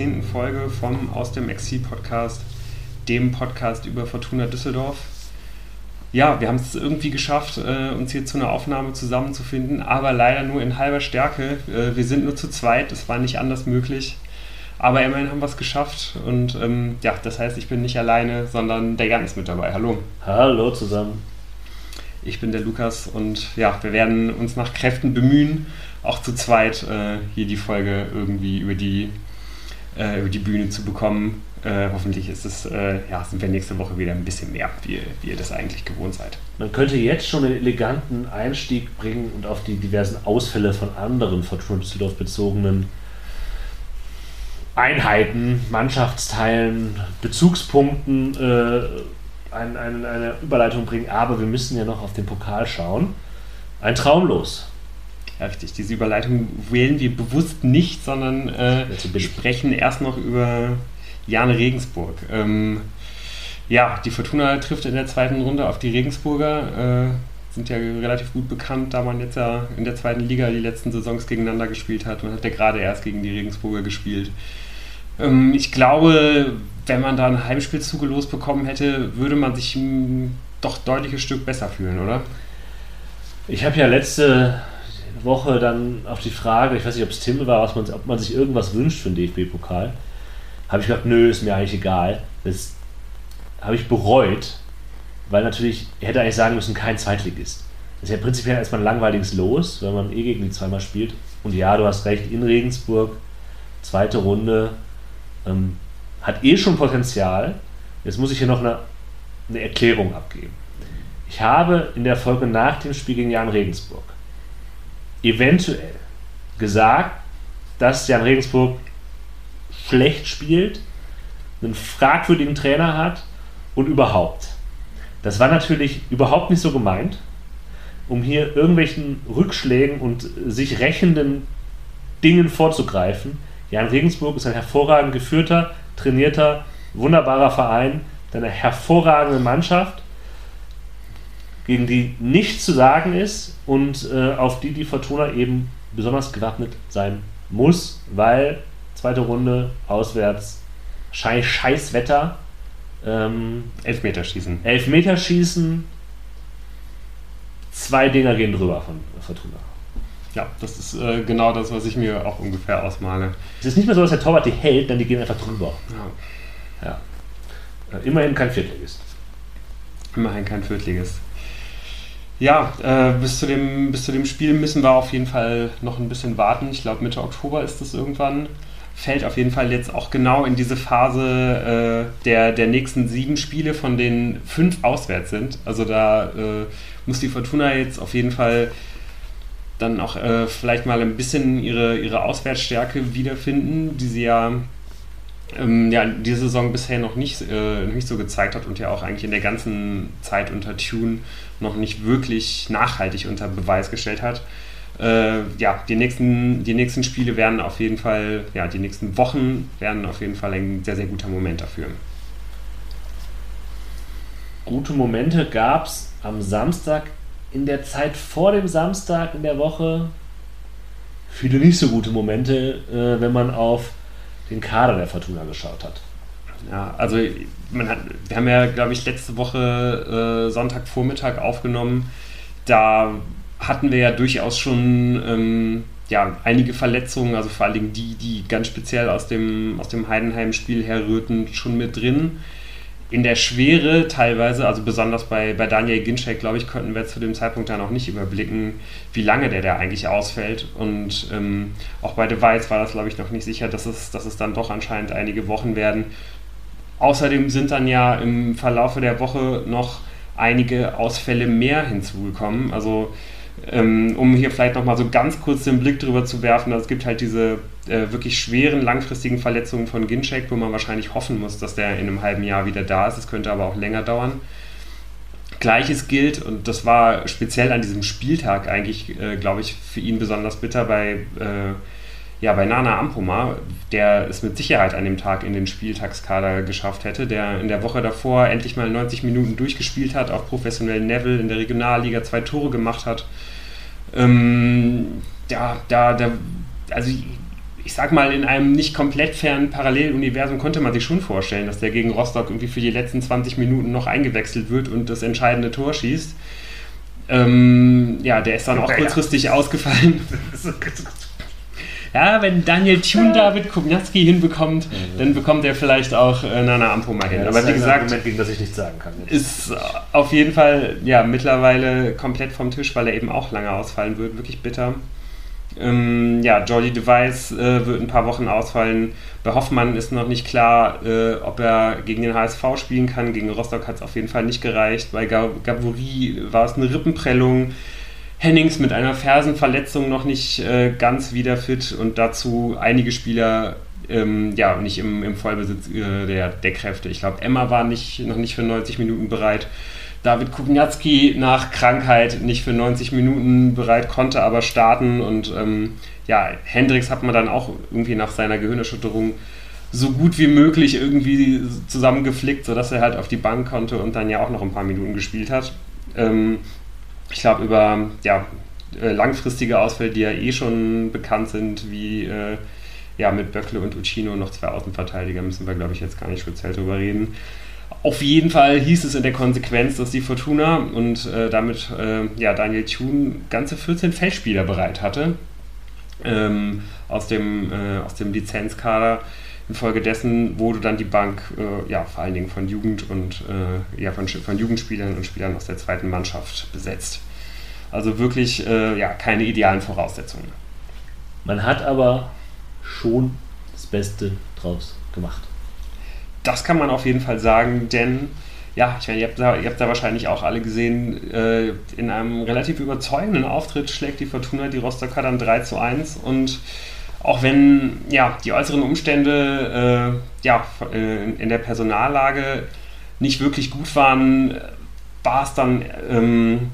zehnten Folge vom Aus dem Exil-Podcast, dem Podcast über Fortuna Düsseldorf. Ja, wir haben es irgendwie geschafft, äh, uns hier zu einer Aufnahme zusammenzufinden, aber leider nur in halber Stärke. Äh, wir sind nur zu zweit, es war nicht anders möglich. Aber immerhin haben wir es geschafft und ähm, ja, das heißt, ich bin nicht alleine, sondern der Jan ist mit dabei. Hallo. Hallo zusammen. Ich bin der Lukas und ja, wir werden uns nach Kräften bemühen, auch zu zweit äh, hier die Folge irgendwie über die, äh, über die Bühne zu bekommen. Äh, hoffentlich ist es, äh, ja, sind wir nächste Woche wieder ein bisschen mehr, wie, wie ihr das eigentlich gewohnt seid. Man könnte jetzt schon einen eleganten Einstieg bringen und auf die diversen Ausfälle von anderen Fortuna Düsseldorf bezogenen Einheiten, Mannschaftsteilen, Bezugspunkten äh, ein, ein, eine Überleitung bringen. Aber wir müssen ja noch auf den Pokal schauen. Ein Traumlos. Ja, richtig. Diese Überleitung wählen wir bewusst nicht, sondern äh, sprechen erst noch über Jan Regensburg. Ähm, ja, die Fortuna trifft in der zweiten Runde auf die Regensburger. Äh, sind ja relativ gut bekannt, da man jetzt ja in der zweiten Liga die letzten Saisons gegeneinander gespielt hat. Man hat ja gerade erst gegen die Regensburger gespielt. Ähm, ich glaube, wenn man da ein Heimspiel zugelost bekommen hätte, würde man sich doch deutliches Stück besser fühlen, oder? Ich habe ja letzte Woche dann auf die Frage, ich weiß nicht, ob es Tim war, was man, ob man sich irgendwas wünscht für den DFB-Pokal, habe ich gesagt, nö, ist mir eigentlich egal. Das habe ich bereut, weil natürlich, ich hätte eigentlich sagen müssen, kein Zweitligist. Das ist ja prinzipiell erstmal ein langweiliges Los, wenn man eh gegen die zweimal spielt. Und ja, du hast recht, in Regensburg, zweite Runde, ähm, hat eh schon Potenzial. Jetzt muss ich hier noch eine, eine Erklärung abgeben. Ich habe in der Folge nach dem Spiel gegen Jan Regensburg eventuell gesagt, dass Jan Regensburg schlecht spielt, einen fragwürdigen Trainer hat und überhaupt. Das war natürlich überhaupt nicht so gemeint, um hier irgendwelchen Rückschlägen und sich rächenden Dingen vorzugreifen. Jan Regensburg ist ein hervorragend geführter, trainierter, wunderbarer Verein, eine hervorragende Mannschaft, gegen die nichts zu sagen ist und äh, auf die die Fortuna eben besonders gewappnet sein muss, weil zweite Runde auswärts, scheiß, scheiß Wetter, ähm, Elfmeterschießen. Elfmeterschießen, zwei Dinger gehen drüber von Fortuna. Ja, das ist äh, genau das, was ich mir auch ungefähr ausmale. Es ist nicht mehr so, dass der Torwart die hält, dann die gehen einfach drüber. Ja. ja. Äh, immerhin kein Viertligist. Immerhin kein Viertligist. Ja, äh, bis, zu dem, bis zu dem Spiel müssen wir auf jeden Fall noch ein bisschen warten. Ich glaube, Mitte Oktober ist das irgendwann. Fällt auf jeden Fall jetzt auch genau in diese Phase äh, der, der nächsten sieben Spiele, von denen fünf auswärts sind. Also da äh, muss die Fortuna jetzt auf jeden Fall dann auch äh, vielleicht mal ein bisschen ihre, ihre Auswärtsstärke wiederfinden, die sie ja, ähm, ja diese Saison bisher noch nicht, äh, nicht so gezeigt hat und ja auch eigentlich in der ganzen Zeit unter Tune noch nicht wirklich nachhaltig unter Beweis gestellt hat. Äh, ja, die nächsten, die nächsten Spiele werden auf jeden Fall, ja, die nächsten Wochen werden auf jeden Fall ein sehr, sehr guter Moment dafür. Gute Momente gab es am Samstag in der Zeit vor dem Samstag in der Woche viele nicht so gute Momente, äh, wenn man auf den Kader der Fortuna geschaut hat. Ja, also hat, wir haben ja, glaube ich, letzte Woche äh, Sonntagvormittag aufgenommen. Da hatten wir ja durchaus schon ähm, ja, einige Verletzungen, also vor allen Dingen die, die ganz speziell aus dem, aus dem Heidenheim-Spiel herrührten, schon mit drin in der Schwere teilweise, also besonders bei, bei Daniel Ginczek, glaube ich, konnten wir zu dem Zeitpunkt da noch nicht überblicken, wie lange der da eigentlich ausfällt. Und ähm, auch bei De Weiß war das, glaube ich, noch nicht sicher, dass es, dass es dann doch anscheinend einige Wochen werden. Außerdem sind dann ja im Verlaufe der Woche noch einige Ausfälle mehr hinzugekommen. Also ähm, um hier vielleicht nochmal so ganz kurz den Blick drüber zu werfen, also es gibt halt diese äh, wirklich schweren, langfristigen Verletzungen von Ginchek, wo man wahrscheinlich hoffen muss, dass der in einem halben Jahr wieder da ist. Es könnte aber auch länger dauern. Gleiches gilt, und das war speziell an diesem Spieltag eigentlich, äh, glaube ich, für ihn besonders bitter bei, äh, ja, bei Nana Ampoma, der es mit Sicherheit an dem Tag in den Spieltagskader geschafft hätte, der in der Woche davor endlich mal 90 Minuten durchgespielt hat, auf professionellen Level in der Regionalliga zwei Tore gemacht hat. Ähm, ja, da, da, also ich sag mal, in einem nicht komplett fernen Paralleluniversum konnte man sich schon vorstellen, dass der gegen Rostock irgendwie für die letzten 20 Minuten noch eingewechselt wird und das entscheidende Tor schießt. Ähm, ja, der ist dann auch kurzfristig ausgefallen. ja, wenn Daniel Thune David Kubnatski hinbekommt, dann bekommt er vielleicht auch äh, Nana Ampo hin. Ja, Aber wie gesagt, Argument, gegen das ich nichts sagen kann. Ist auf jeden Fall ja mittlerweile komplett vom Tisch, weil er eben auch lange ausfallen wird. Wirklich bitter. Ähm, ja, Jordi Device äh, wird ein paar Wochen ausfallen. Bei Hoffmann ist noch nicht klar, äh, ob er gegen den HSV spielen kann. Gegen Rostock hat es auf jeden Fall nicht gereicht. Bei Gavuri war es eine Rippenprellung. Hennings mit einer Fersenverletzung noch nicht äh, ganz wieder fit und dazu einige Spieler ähm, ja nicht im, im Vollbesitz äh, der, der Kräfte. Ich glaube, Emma war nicht, noch nicht für 90 Minuten bereit. David Kubniatski nach Krankheit nicht für 90 Minuten bereit, konnte aber starten und ähm, ja, Hendricks hat man dann auch irgendwie nach seiner Gehirnerschütterung so gut wie möglich irgendwie zusammengeflickt, sodass er halt auf die Bank konnte und dann ja auch noch ein paar Minuten gespielt hat. Ähm, ich glaube, über ja, äh, langfristige Ausfälle, die ja eh schon bekannt sind, wie äh, ja, mit Böckle und Uccino noch zwei Außenverteidiger, müssen wir, glaube ich, jetzt gar nicht speziell drüber reden. Auf jeden Fall hieß es in der Konsequenz, dass die Fortuna und äh, damit äh, ja, Daniel Thune ganze 14 Feldspieler bereit hatte ähm, aus, dem, äh, aus dem Lizenzkader. Infolgedessen wurde dann die Bank äh, ja, vor allen Dingen von Jugend und äh, ja, von, von Jugendspielern und Spielern aus der zweiten Mannschaft besetzt. Also wirklich äh, ja, keine idealen Voraussetzungen. Man hat aber schon das Beste draus gemacht. Das kann man auf jeden Fall sagen, denn ja, ich meine, ihr habt, da, ihr habt da wahrscheinlich auch alle gesehen, äh, in einem relativ überzeugenden Auftritt schlägt die Fortuna die Rostocker dann 3 zu 1 und auch wenn ja, die äußeren Umstände äh, ja, äh, in der Personallage nicht wirklich gut waren, war es dann ähm,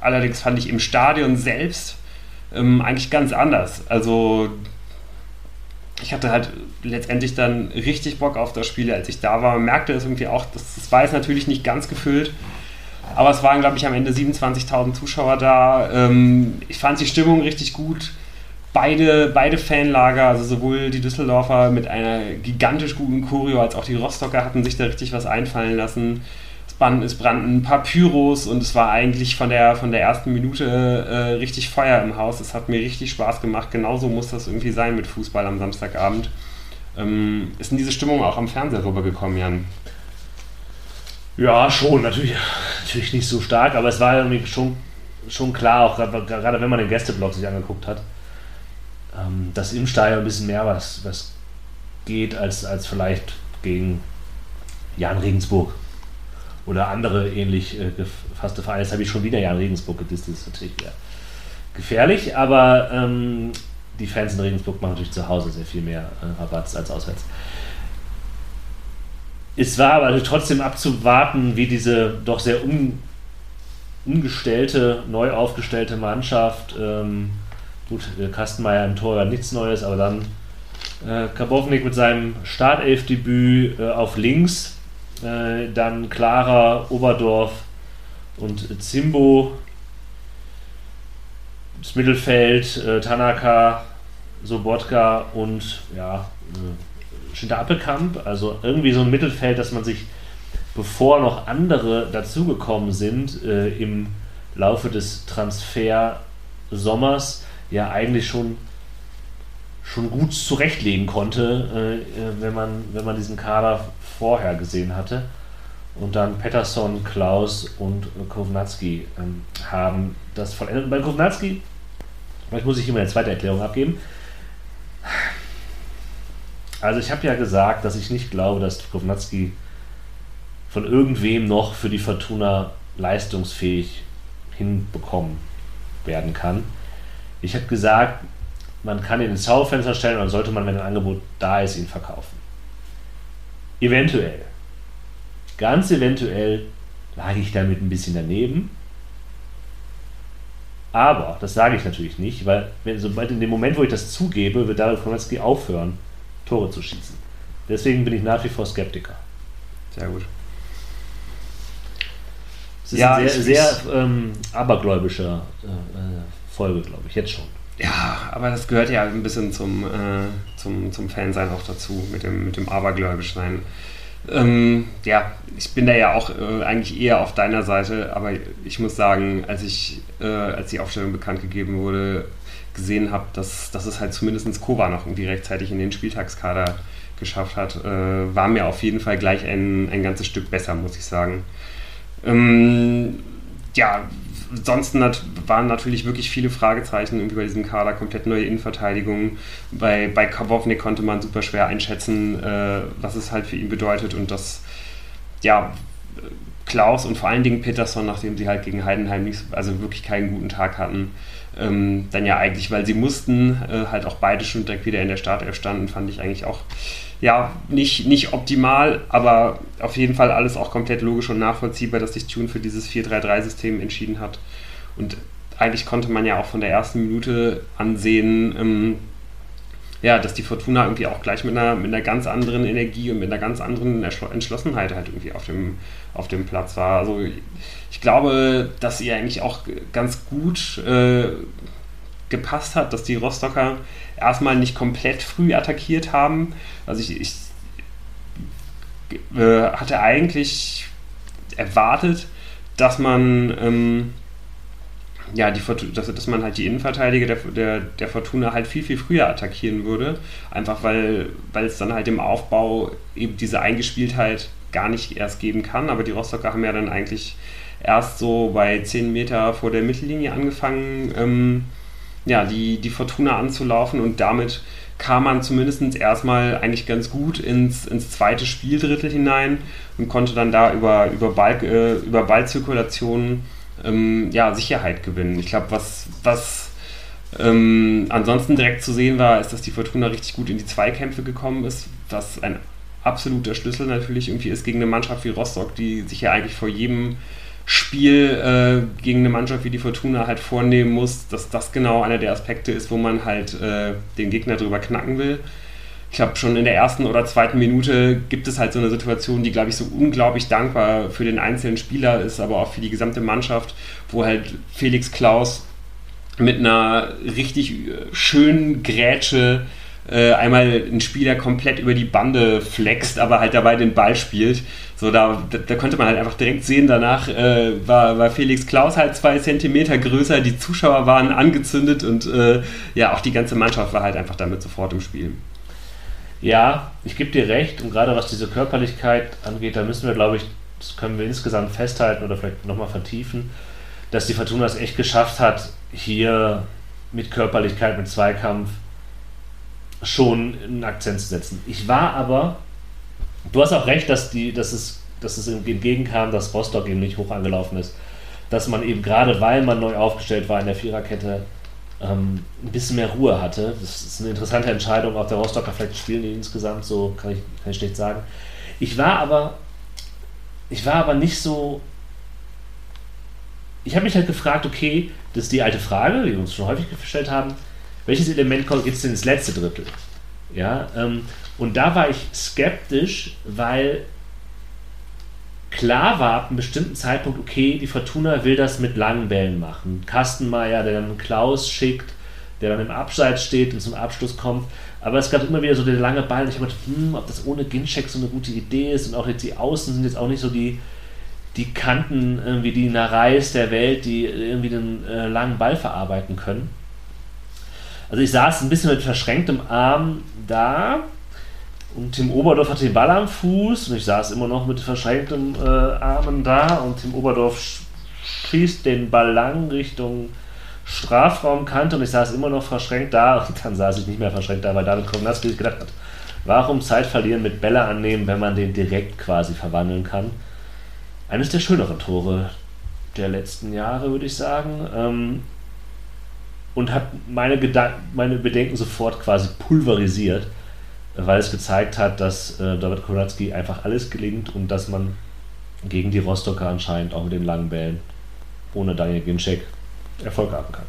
allerdings fand ich im Stadion selbst ähm, eigentlich ganz anders. Also ich hatte halt letztendlich dann richtig Bock auf das Spiel, als ich da war. Man merkte es irgendwie auch, das, das war jetzt natürlich nicht ganz gefüllt, aber es waren, glaube ich, am Ende 27.000 Zuschauer da. Ähm, ich fand die Stimmung richtig gut. Beide, beide Fanlager, also sowohl die Düsseldorfer mit einer gigantisch guten Choreo als auch die Rostocker hatten sich da richtig was einfallen lassen es brannten ein paar Pyros und es war eigentlich von der, von der ersten Minute äh, richtig Feuer im Haus. Es hat mir richtig Spaß gemacht. Genauso muss das irgendwie sein mit Fußball am Samstagabend. Ähm, ist denn diese Stimmung auch am Fernseher rübergekommen, Jan? Ja, schon. Natürlich, natürlich nicht so stark, aber es war irgendwie schon, schon klar, auch gerade wenn man den Gästeblock sich angeguckt hat, ähm, dass im Stadion ein bisschen mehr was, was geht als, als vielleicht gegen Jan Regensburg oder andere ähnlich äh, gefasste Vereine. Jetzt habe ich schon wieder Jan Regensburg gedisst, das ist natürlich wieder gefährlich, aber ähm, die Fans in Regensburg machen natürlich zu Hause sehr viel mehr äh, Rabatz als auswärts. Es war aber trotzdem abzuwarten, wie diese doch sehr un, umgestellte, neu aufgestellte Mannschaft, ähm, gut, Kastenmeier im Tor war nichts Neues, aber dann äh, Kabownik mit seinem Startelfdebüt äh, auf links äh, dann Clara, Oberdorf und Zimbo. Das Mittelfeld, äh, Tanaka, Sobotka und ja, äh, Schinter Appelkamp. Also irgendwie so ein Mittelfeld, dass man sich, bevor noch andere dazugekommen sind, äh, im Laufe des Transfer-Sommers ja eigentlich schon schon gut zurechtlegen konnte, äh, äh, wenn, man, wenn man diesen Kader vorher gesehen hatte. Und dann Pettersson, Klaus und Kovnatski ähm, haben das vollendet. Bei Kovnatski, vielleicht muss ich immer eine zweite Erklärung abgeben. Also ich habe ja gesagt, dass ich nicht glaube, dass Kovnatski von irgendwem noch für die Fortuna leistungsfähig hinbekommen werden kann. Ich habe gesagt, man kann ihn ins Schaufenster stellen und dann sollte man, wenn ein Angebot da ist, ihn verkaufen. Eventuell. Ganz eventuell lag ich damit ein bisschen daneben. Aber, das sage ich natürlich nicht, weil wenn, sobald in dem Moment, wo ich das zugebe, wird Dario Konecki aufhören, Tore zu schießen. Deswegen bin ich nach wie vor Skeptiker. Sehr gut. Es ist ja, eine sehr, sehr ähm, abergläubischer äh, äh, Folge, glaube ich, jetzt schon. Ja, aber das gehört ja ein bisschen zum, äh, zum, zum Fansein auch dazu, mit dem, mit dem Abergläubisch sein. Ähm, ja, ich bin da ja auch äh, eigentlich eher auf deiner Seite, aber ich muss sagen, als ich, äh, als die Aufstellung bekannt gegeben wurde, gesehen habe, dass, dass es halt zumindest Kova noch irgendwie rechtzeitig in den Spieltagskader geschafft hat, äh, war mir auf jeden Fall gleich ein, ein ganzes Stück besser, muss ich sagen. Ähm, ja, ansonsten waren natürlich wirklich viele Fragezeichen irgendwie bei diesem Kader, komplett neue Innenverteidigung. Bei, bei Kawovnik konnte man super schwer einschätzen, äh, was es halt für ihn bedeutet und dass, ja, Klaus und vor allen Dingen Peterson, nachdem sie halt gegen Heidenheim nicht, also wirklich keinen guten Tag hatten, ähm, dann ja eigentlich, weil sie mussten, äh, halt auch beide schon direkt wieder in der Startelf standen, fand ich eigentlich auch ja, nicht, nicht optimal, aber auf jeden Fall alles auch komplett logisch und nachvollziehbar, dass sich Tune für dieses 4-3-3-System entschieden hat. Und eigentlich konnte man ja auch von der ersten Minute ansehen, ähm, ja, dass die Fortuna irgendwie auch gleich mit einer, mit einer ganz anderen Energie und mit einer ganz anderen Entschlossenheit halt irgendwie auf dem, auf dem Platz war. Also ich glaube, dass ihr eigentlich auch ganz gut äh, gepasst hat, dass die Rostocker erstmal nicht komplett früh attackiert haben. Also ich, ich äh, hatte eigentlich erwartet, dass man ähm, ja, die, dass, dass man halt die Innenverteidiger der, der, der Fortuna halt viel, viel früher attackieren würde. Einfach weil, weil es dann halt im Aufbau eben diese Eingespieltheit gar nicht erst geben kann. Aber die Rostocker haben ja dann eigentlich erst so bei 10 Meter vor der Mittellinie angefangen, ähm, ja, die, die Fortuna anzulaufen und damit kam man zumindest erstmal eigentlich ganz gut ins, ins zweite Spieldrittel hinein und konnte dann da über, über, Ball, äh, über Ballzirkulation ähm, ja, Sicherheit gewinnen. Ich glaube, was, was ähm, ansonsten direkt zu sehen war, ist, dass die Fortuna richtig gut in die Zweikämpfe gekommen ist, was ein absoluter Schlüssel natürlich irgendwie ist gegen eine Mannschaft wie Rostock, die sich ja eigentlich vor jedem Spiel äh, gegen eine Mannschaft wie die Fortuna halt vornehmen muss, dass das genau einer der Aspekte ist, wo man halt äh, den Gegner drüber knacken will. Ich glaube, schon in der ersten oder zweiten Minute gibt es halt so eine Situation, die, glaube ich, so unglaublich dankbar für den einzelnen Spieler ist, aber auch für die gesamte Mannschaft, wo halt Felix Klaus mit einer richtig äh, schönen Grätsche äh, einmal einen Spieler komplett über die Bande flext, aber halt dabei den Ball spielt. So, da, da konnte man halt einfach direkt sehen, danach äh, war, war Felix Klaus halt zwei Zentimeter größer, die Zuschauer waren angezündet und äh, ja, auch die ganze Mannschaft war halt einfach damit sofort im Spiel. Ja, ich gebe dir recht und gerade was diese Körperlichkeit angeht, da müssen wir, glaube ich, das können wir insgesamt festhalten oder vielleicht nochmal vertiefen, dass die Fortuna es echt geschafft hat, hier mit Körperlichkeit, mit Zweikampf schon einen Akzent zu setzen. Ich war aber Du hast auch recht, dass, die, dass, es, dass es entgegenkam, dass Rostock eben nicht hoch angelaufen ist. Dass man eben gerade, weil man neu aufgestellt war in der Viererkette, ähm, ein bisschen mehr Ruhe hatte. Das ist eine interessante Entscheidung. Auch der Rostocker vielleicht spielen die insgesamt so, kann ich, kann ich schlecht sagen. Ich war aber, ich war aber nicht so. Ich habe mich halt gefragt, okay, das ist die alte Frage, die wir uns schon häufig gestellt haben. Welches Element kommt jetzt ins letzte Drittel? Ja, ähm, und da war ich skeptisch, weil klar war ab einem bestimmten Zeitpunkt, okay, die Fortuna will das mit langen Bällen machen. Kastenmeier, der dann Klaus schickt, der dann im Abseits steht und zum Abschluss kommt. Aber es gab immer wieder so der lange Ball. Und ich habe gedacht, hm, ob das ohne Ginczek so eine gute Idee ist. Und auch jetzt die Außen sind jetzt auch nicht so die, die Kanten, irgendwie die Nareis der Welt, die irgendwie den äh, langen Ball verarbeiten können. Also ich saß ein bisschen mit verschränktem Arm da und Tim Oberdorf hatte den Ball am Fuß und ich saß immer noch mit verschränkten äh, Armen da und Tim Oberdorf schießt den Ball lang Richtung Strafraumkante und ich saß immer noch verschränkt da und dann saß ich nicht mehr verschränkt da, weil David Kownatski gedacht hat, warum Zeit verlieren mit Bälle annehmen, wenn man den direkt quasi verwandeln kann. Eines der schöneren Tore der letzten Jahre, würde ich sagen. Ähm, und hat meine, meine Bedenken sofort quasi pulverisiert weil es gezeigt hat, dass äh, David Koratzki einfach alles gelingt und dass man gegen die Rostocker anscheinend auch mit den langen Bällen ohne Daniel Ginczek Erfolg haben kann.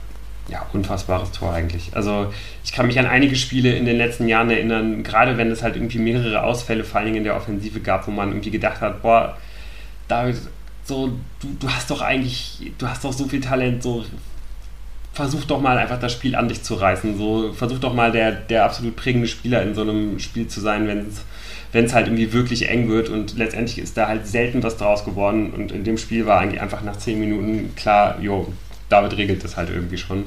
Ja, unfassbares Tor eigentlich. Also ich kann mich an einige Spiele in den letzten Jahren erinnern, gerade wenn es halt irgendwie mehrere Ausfälle vor allen Dingen in der Offensive gab, wo man irgendwie gedacht hat, boah, David, so, du, du hast doch eigentlich, du hast doch so viel Talent, so versuch doch mal einfach das Spiel an dich zu reißen. So, versuch doch mal der, der absolut prägende Spieler in so einem Spiel zu sein, wenn es wenn es halt irgendwie wirklich eng wird und letztendlich ist da halt selten was draus geworden und in dem Spiel war eigentlich einfach nach 10 Minuten klar, jo, David regelt das halt irgendwie schon.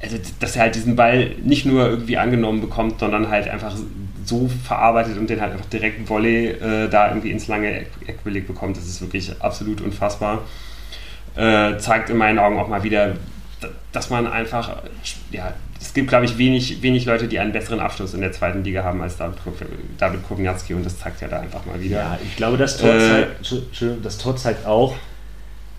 Also, dass er halt diesen Ball nicht nur irgendwie angenommen bekommt, sondern halt einfach so verarbeitet und den halt einfach direkt Volley äh, da irgendwie ins lange Eck belegt bekommt, das ist wirklich absolut unfassbar. Äh, zeigt in meinen Augen auch mal wieder, dass man einfach, ja, es gibt, glaube ich, wenig, wenig Leute, die einen besseren Abschluss in der zweiten Liga haben als David, David Kowniatski und das zeigt ja da einfach mal wieder. Ja, ich glaube, das Tor, äh, zeigt, das Tor zeigt auch,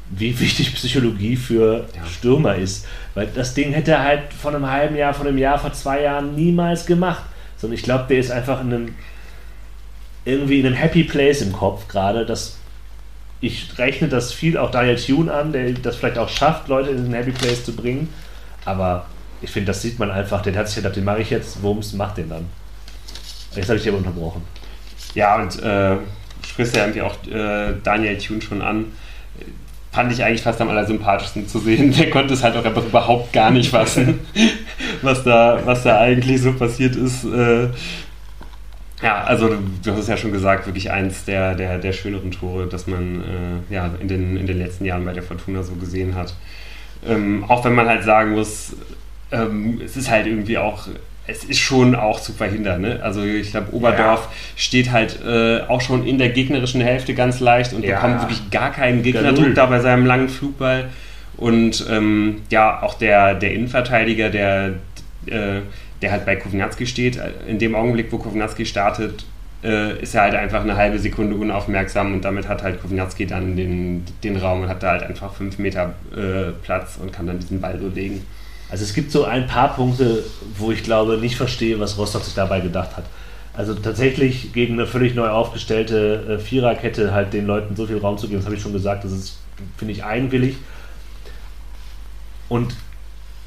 wie wichtig Psychologie für ja. Stürmer ist. Weil das Ding hätte er halt vor einem halben Jahr, vor einem Jahr, vor zwei Jahren niemals gemacht. Sondern ich glaube, der ist einfach in einem, irgendwie in einem Happy Place im Kopf gerade, dass ich rechne das viel auch Daniel Tune an, der das vielleicht auch schafft, Leute in den Happy Place zu bringen. Aber ich finde, das sieht man einfach. Den hat sich gedacht, den mache ich jetzt. Wumms, mach den dann. Jetzt habe ich dich aber unterbrochen. Ja, und äh, sprichst ja irgendwie auch äh, Daniel Tune schon an. Fand ich eigentlich fast am allersympathischsten zu sehen. Der konnte es halt auch einfach überhaupt gar nicht fassen, was da, was da eigentlich so passiert ist. Äh, ja, also du hast es ja schon gesagt, wirklich eins der, der, der schöneren Tore, das man äh, ja, in, den, in den letzten Jahren bei der Fortuna so gesehen hat. Ähm, auch wenn man halt sagen muss, ähm, es ist halt irgendwie auch, es ist schon auch zu verhindern. Ne? Also ich glaube, Oberdorf ja. steht halt äh, auch schon in der gegnerischen Hälfte ganz leicht und ja. bekommt wirklich gar keinen Gegnerdruck da bei seinem langen Flugball. Und ähm, ja, auch der, der Innenverteidiger, der äh, der halt bei Kovnatski steht. In dem Augenblick, wo Kovnatski startet, äh, ist er halt einfach eine halbe Sekunde unaufmerksam und damit hat halt Kovnatski dann den, den Raum und hat da halt einfach fünf Meter äh, Platz und kann dann diesen Ball so legen. Also es gibt so ein paar Punkte, wo ich glaube, nicht verstehe, was Rostock sich dabei gedacht hat. Also tatsächlich gegen eine völlig neu aufgestellte äh, Viererkette halt den Leuten so viel Raum zu geben, das habe ich schon gesagt, das ist, finde ich, eigenwillig. Und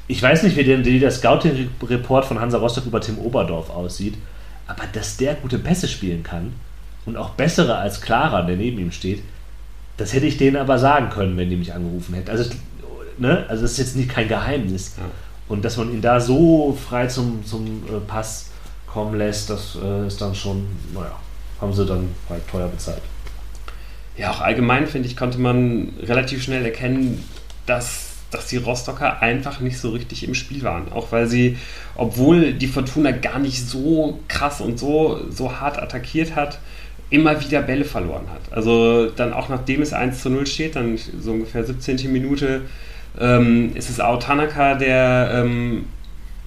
ich weiß nicht, wie der, wie der Scouting-Report von Hansa Rostock über Tim Oberdorf aussieht, aber dass der gute Pässe spielen kann und auch bessere als Clara, der neben ihm steht, das hätte ich denen aber sagen können, wenn die mich angerufen hätten. Also, ne? also das ist jetzt nicht kein Geheimnis. Ja. Und dass man ihn da so frei zum, zum äh, Pass kommen lässt, das äh, ist dann schon, naja, haben sie dann halt teuer bezahlt. Ja, auch allgemein, finde ich, konnte man relativ schnell erkennen, dass dass die Rostocker einfach nicht so richtig im Spiel waren. Auch weil sie, obwohl die Fortuna gar nicht so krass und so, so hart attackiert hat, immer wieder Bälle verloren hat. Also dann auch nachdem es 1 zu 0 steht, dann so ungefähr 17. Minute, ähm, ist es Ao Tanaka, der ähm,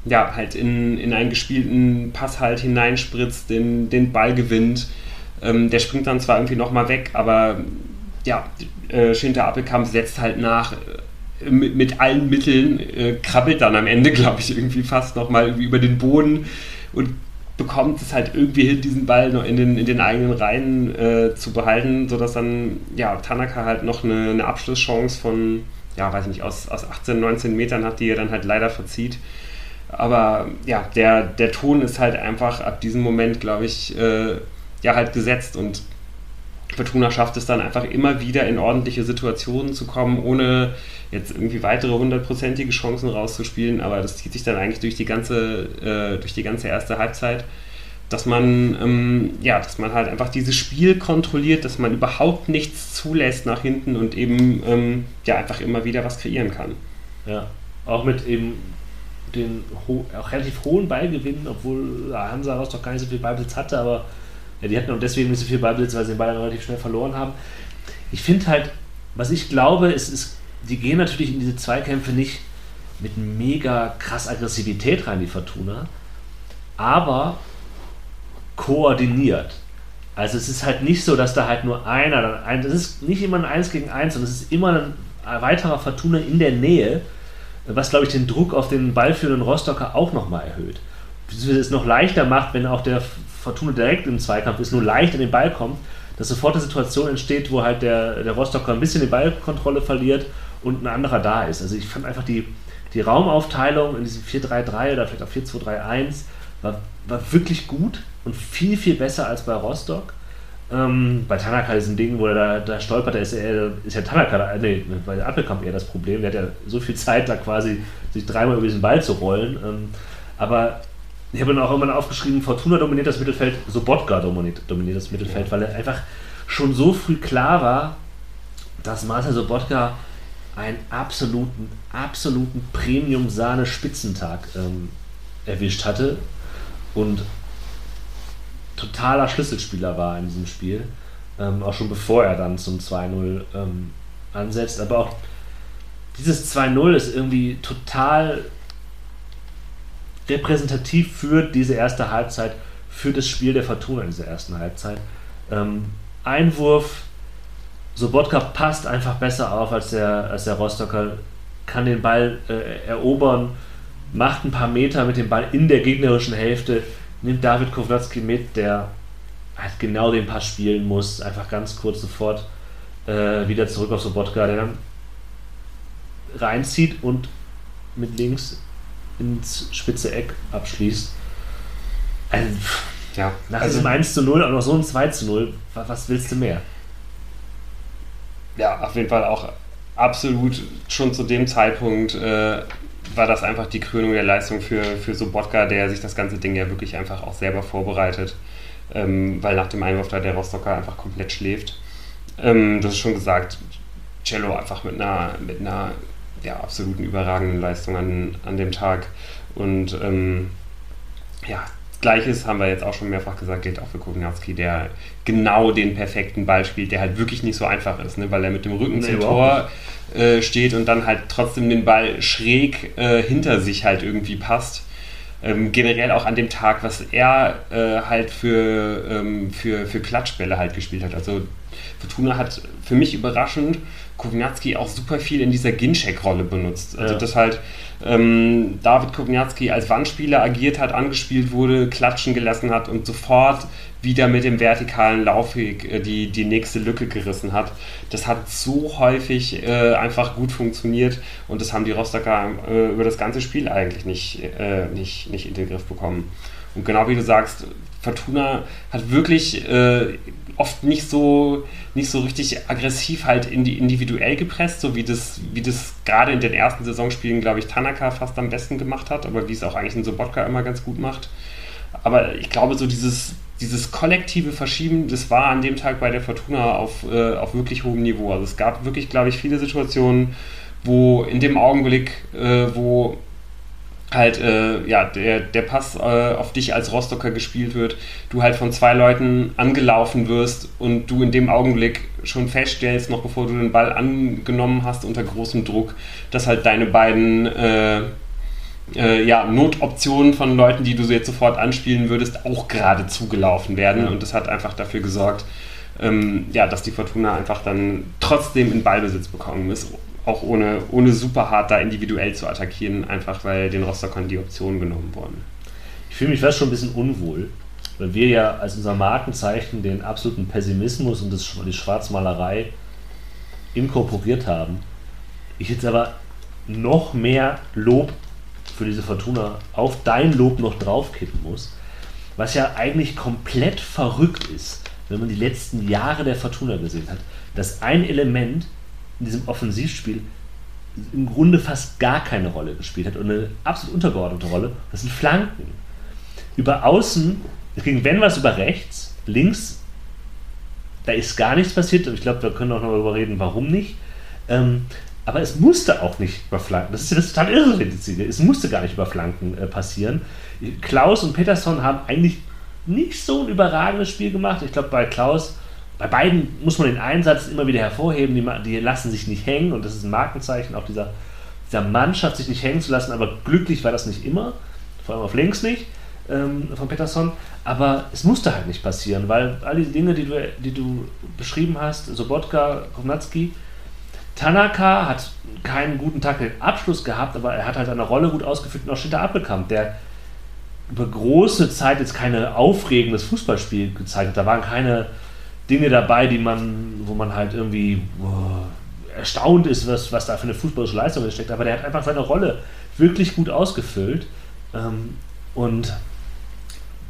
ja, halt in, in einen gespielten Pass halt hineinspritzt, den, den Ball gewinnt. Ähm, der springt dann zwar irgendwie nochmal weg, aber ja, äh, Schinter Appelkamp setzt halt nach, mit, mit allen Mitteln, äh, krabbelt dann am Ende, glaube ich, irgendwie fast nochmal über den Boden und bekommt es halt irgendwie hin, diesen Ball noch in den, in den eigenen Reihen äh, zu behalten, sodass dann ja, Tanaka halt noch eine, eine Abschlusschance von, ja, weiß nicht, aus, aus 18, 19 Metern hat, die er dann halt leider verzieht. Aber ja, der, der Ton ist halt einfach ab diesem Moment, glaube ich, äh, ja, halt gesetzt und Fortuna schafft es dann einfach immer wieder in ordentliche Situationen zu kommen, ohne jetzt irgendwie weitere hundertprozentige Chancen rauszuspielen, aber das zieht sich dann eigentlich durch die ganze, äh, durch die ganze erste Halbzeit, dass man, ähm, ja, dass man halt einfach dieses Spiel kontrolliert, dass man überhaupt nichts zulässt nach hinten und eben ähm, ja einfach immer wieder was kreieren kann. Ja, auch mit eben den auch relativ hohen Ballgewinnen, obwohl Hansa Rostock gar nicht so viel Ballbesitz hatte, aber ja, die hatten auch deswegen nicht so viel Ballbesitz, weil sie den Ball dann relativ schnell verloren haben. Ich finde halt, was ich glaube, ist, ist, die gehen natürlich in diese Zweikämpfe nicht mit mega krass Aggressivität rein, die Fortuna, aber koordiniert. Also es ist halt nicht so, dass da halt nur einer, das ist nicht immer ein 1 gegen 1, sondern es ist immer ein weiterer Fortuna in der Nähe, was glaube ich den Druck auf den ballführenden Rostocker auch nochmal erhöht. Es noch leichter macht, wenn auch der Fortuna direkt im Zweikampf ist, nur leicht an den Ball kommt, dass sofort eine Situation entsteht, wo halt der, der Rostocker ein bisschen die Ballkontrolle verliert und ein anderer da ist. Also ich fand einfach die, die Raumaufteilung in diesem 4-3-3 oder vielleicht auch 4-2-3-1 war, war wirklich gut und viel, viel besser als bei Rostock. Ähm, bei Tanaka ist ein Ding, wo er da, da stolpert, da ist, er, ist ja Tanaka, da, nee, bei Appelkamp eher das Problem. Der hat ja so viel Zeit, da quasi sich dreimal über diesen Ball zu rollen. Ähm, aber ich habe dann auch irgendwann aufgeschrieben, Fortuna dominiert das Mittelfeld, Sobotka dominiert, dominiert das Mittelfeld, weil er einfach schon so früh klar war, dass Marcel Sobotka einen absoluten, absoluten Premium-Sahne-Spitzentag ähm, erwischt hatte und totaler Schlüsselspieler war in diesem Spiel. Ähm, auch schon bevor er dann zum 2-0 ähm, ansetzt. Aber auch dieses 2-0 ist irgendwie total repräsentativ für diese erste Halbzeit, für das Spiel der Fortuna in dieser ersten Halbzeit. Ähm, Einwurf, Sobotka passt einfach besser auf als der, als der Rostocker, kann den Ball äh, erobern, macht ein paar Meter mit dem Ball in der gegnerischen Hälfte, nimmt David Kowalski mit, der halt genau den Pass spielen muss, einfach ganz kurz sofort äh, wieder zurück auf Sobotka, der dann reinzieht und mit links ins spitze Eck abschließt. Also, ja, nach also, diesem 1 zu 0 und noch so ein 2 zu 0, was willst du mehr? Ja, auf jeden Fall auch absolut schon zu dem Zeitpunkt äh, war das einfach die Krönung der Leistung für, für Sobotka, der sich das ganze Ding ja wirklich einfach auch selber vorbereitet, ähm, weil nach dem Einwurf da der Rostocker einfach komplett schläft. Ähm, du hast schon gesagt, Cello einfach mit einer, mit einer ja, absoluten überragenden Leistung an, an dem Tag. Und ähm, ja, Gleiches haben wir jetzt auch schon mehrfach gesagt, gilt auch für Kognatski, der genau den perfekten Ball spielt, der halt wirklich nicht so einfach ist, ne? weil er mit dem Rücken nee, zum Tor äh, steht und dann halt trotzdem den Ball schräg äh, hinter sich halt irgendwie passt. Ähm, generell auch an dem Tag, was er äh, halt für, ähm, für, für Klatschbälle halt gespielt hat. Also Fortuna hat für mich überraschend Kownatski auch super viel in dieser Ginchek-Rolle benutzt. Also ja. dass halt ähm, David Kownatski als Wandspieler agiert hat, angespielt wurde, klatschen gelassen hat und sofort wieder mit dem vertikalen Laufweg äh, die, die nächste Lücke gerissen hat. Das hat so häufig äh, einfach gut funktioniert und das haben die Rostocker äh, über das ganze Spiel eigentlich nicht, äh, nicht, nicht in den Griff bekommen. Und genau wie du sagst, Fortuna hat wirklich äh, oft nicht so, nicht so richtig aggressiv halt individuell gepresst, so wie das, wie das gerade in den ersten Saisonspielen, glaube ich, Tanaka fast am besten gemacht hat, aber wie es auch eigentlich in Sobotka immer ganz gut macht. Aber ich glaube, so dieses, dieses kollektive Verschieben, das war an dem Tag bei der Fortuna auf, äh, auf wirklich hohem Niveau. Also es gab wirklich, glaube ich, viele Situationen, wo in dem Augenblick, äh, wo halt äh, ja der, der Pass äh, auf dich als Rostocker gespielt wird, du halt von zwei Leuten angelaufen wirst und du in dem Augenblick schon feststellst, noch bevor du den Ball angenommen hast unter großem Druck, dass halt deine beiden äh, äh ja, Notoptionen von Leuten, die du jetzt sofort anspielen würdest, auch gerade zugelaufen werden. Und das hat einfach dafür gesorgt, ähm, ja, dass die Fortuna einfach dann trotzdem in Ballbesitz bekommen ist auch ohne, ohne super hart da individuell zu attackieren, einfach weil den Rostockern die Optionen genommen wurden. Ich fühle mich fast schon ein bisschen unwohl, weil wir ja als unser Markenzeichen den absoluten Pessimismus und das, die Schwarzmalerei inkorporiert haben. Ich jetzt aber noch mehr Lob für diese Fortuna auf dein Lob noch draufkippen muss, was ja eigentlich komplett verrückt ist, wenn man die letzten Jahre der Fortuna gesehen hat, dass ein Element in diesem Offensivspiel im Grunde fast gar keine Rolle gespielt hat und eine absolut untergeordnete Rolle. Das sind Flanken. Über außen, es ging wenn was über rechts, links, da ist gar nichts passiert. Ich glaube, wir können auch noch darüber reden, warum nicht. Ähm, aber es musste auch nicht über Flanken. Das ist ja das total irre Es musste gar nicht über Flanken äh, passieren. Klaus und Peterson haben eigentlich nicht so ein überragendes Spiel gemacht. Ich glaube, bei Klaus bei beiden muss man den Einsatz immer wieder hervorheben, die, die, lassen sich nicht hängen und das ist ein Markenzeichen auch dieser, dieser Mannschaft, sich nicht hängen zu lassen, aber glücklich war das nicht immer, vor allem auf links nicht, ähm, von Peterson, aber es musste halt nicht passieren, weil all die Dinge, die du, die du beschrieben hast, Sobotka, Kovnatski, Tanaka hat keinen guten Tag den Abschluss gehabt, aber er hat halt eine Rolle gut ausgeführt und auch Shinta Appelkamp, der über große Zeit jetzt keine aufregendes Fußballspiel gezeigt hat. Da waren keine Dinge dabei, die man, wo man halt irgendwie oh, erstaunt ist, was, was da für eine fußballische Leistung steckt. Aber der hat einfach seine Rolle wirklich gut ausgefüllt. Ähm, und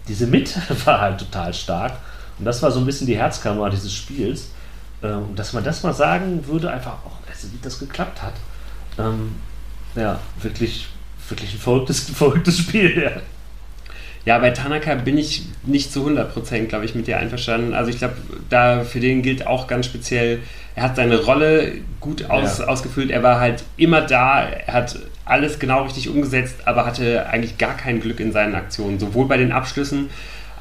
diese Mitte war halt total stark. Und das war so ein bisschen die Herzkammer dieses Spiels. Ähm, und dass man das mal sagen würde, einfach auch, also wie das geklappt hat. Ähm, ja, wirklich, wirklich ein verrücktes, verrücktes Spiel, ja. Ja, bei Tanaka bin ich nicht zu 100%, glaube ich, mit dir einverstanden. Also ich glaube, da für den gilt auch ganz speziell, er hat seine Rolle gut aus, ja. ausgefüllt. Er war halt immer da, er hat alles genau richtig umgesetzt, aber hatte eigentlich gar kein Glück in seinen Aktionen. Sowohl bei den Abschlüssen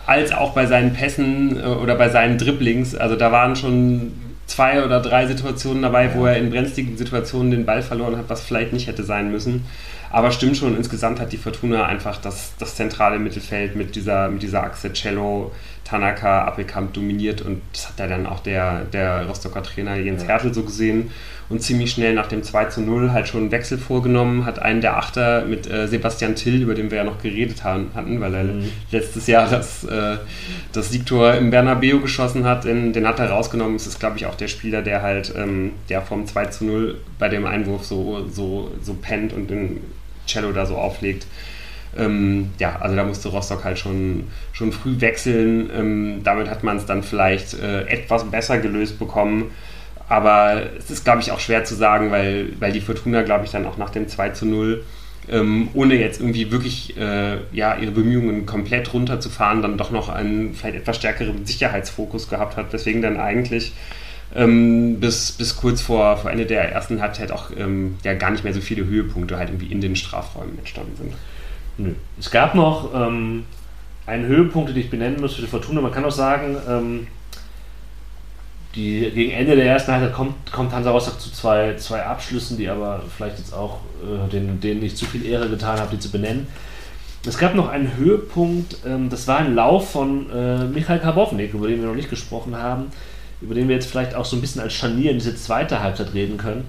als auch bei seinen Pässen äh, oder bei seinen Dribblings. Also da waren schon zwei oder drei Situationen dabei, wo er in brenzligen Situationen den Ball verloren hat, was vielleicht nicht hätte sein müssen. Aber stimmt schon, insgesamt hat die Fortuna einfach das, das zentrale Mittelfeld mit dieser, mit dieser Achse Cello, Tanaka, Appelkamp dominiert und das hat ja dann auch der, der Rostocker Trainer Jens ja. Hertel so gesehen und ziemlich schnell nach dem 2 zu 0 halt schon einen Wechsel vorgenommen, hat einen der Achter mit äh, Sebastian Till, über den wir ja noch geredet haben, hatten, weil er mhm. letztes Jahr das, äh, das Siegtor im Bernabeu geschossen hat, den, den hat er rausgenommen. Es ist, glaube ich, auch der Spieler, der halt ähm, der vom 2 zu 0 bei dem Einwurf so, so, so pennt und den Cello da so auflegt. Ähm, ja, also da musste Rostock halt schon, schon früh wechseln. Ähm, damit hat man es dann vielleicht äh, etwas besser gelöst bekommen. Aber es ist, glaube ich, auch schwer zu sagen, weil, weil die Fortuna, glaube ich, dann auch nach dem 2 zu 0, ähm, ohne jetzt irgendwie wirklich äh, ja, ihre Bemühungen komplett runterzufahren, dann doch noch einen vielleicht etwas stärkeren Sicherheitsfokus gehabt hat, weswegen dann eigentlich ähm, bis, bis kurz vor, vor Ende der ersten Halbzeit auch ähm, ja, gar nicht mehr so viele Höhepunkte halt irgendwie in den Strafräumen entstanden sind. Nö. Es gab noch ähm, einen Höhepunkt, den ich benennen muss für die Fortuna. Man kann auch sagen, ähm, die, gegen Ende der ersten Halbzeit kommt, kommt Hansa Rostock zu zwei, zwei Abschlüssen, die aber vielleicht jetzt auch äh, denen, denen nicht zu viel Ehre getan haben, die zu benennen. Es gab noch einen Höhepunkt, ähm, das war ein Lauf von äh, Michael Karbovnik, über den wir noch nicht gesprochen haben, über den wir jetzt vielleicht auch so ein bisschen als Scharnier in diese zweite Halbzeit reden können,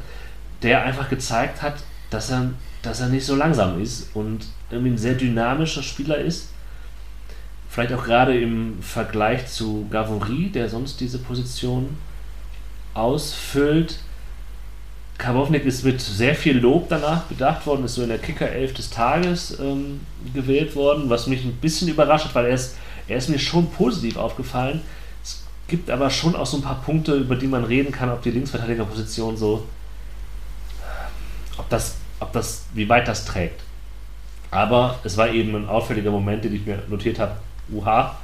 der einfach gezeigt hat, dass er, dass er nicht so langsam ist und irgendwie ein sehr dynamischer Spieler ist. Vielleicht auch gerade im Vergleich zu Gavori, der sonst diese Position ausfüllt. Karbovnik ist mit sehr viel Lob danach bedacht worden, ist so in der Kicker-Elf des Tages ähm, gewählt worden, was mich ein bisschen überrascht hat, weil er ist, er ist mir schon positiv aufgefallen. Gibt aber schon auch so ein paar Punkte, über die man reden kann, ob die Linksverteidigerposition so, ob das, ob das, wie weit das trägt. Aber es war eben ein auffälliger Moment, den ich mir notiert habe. Uha.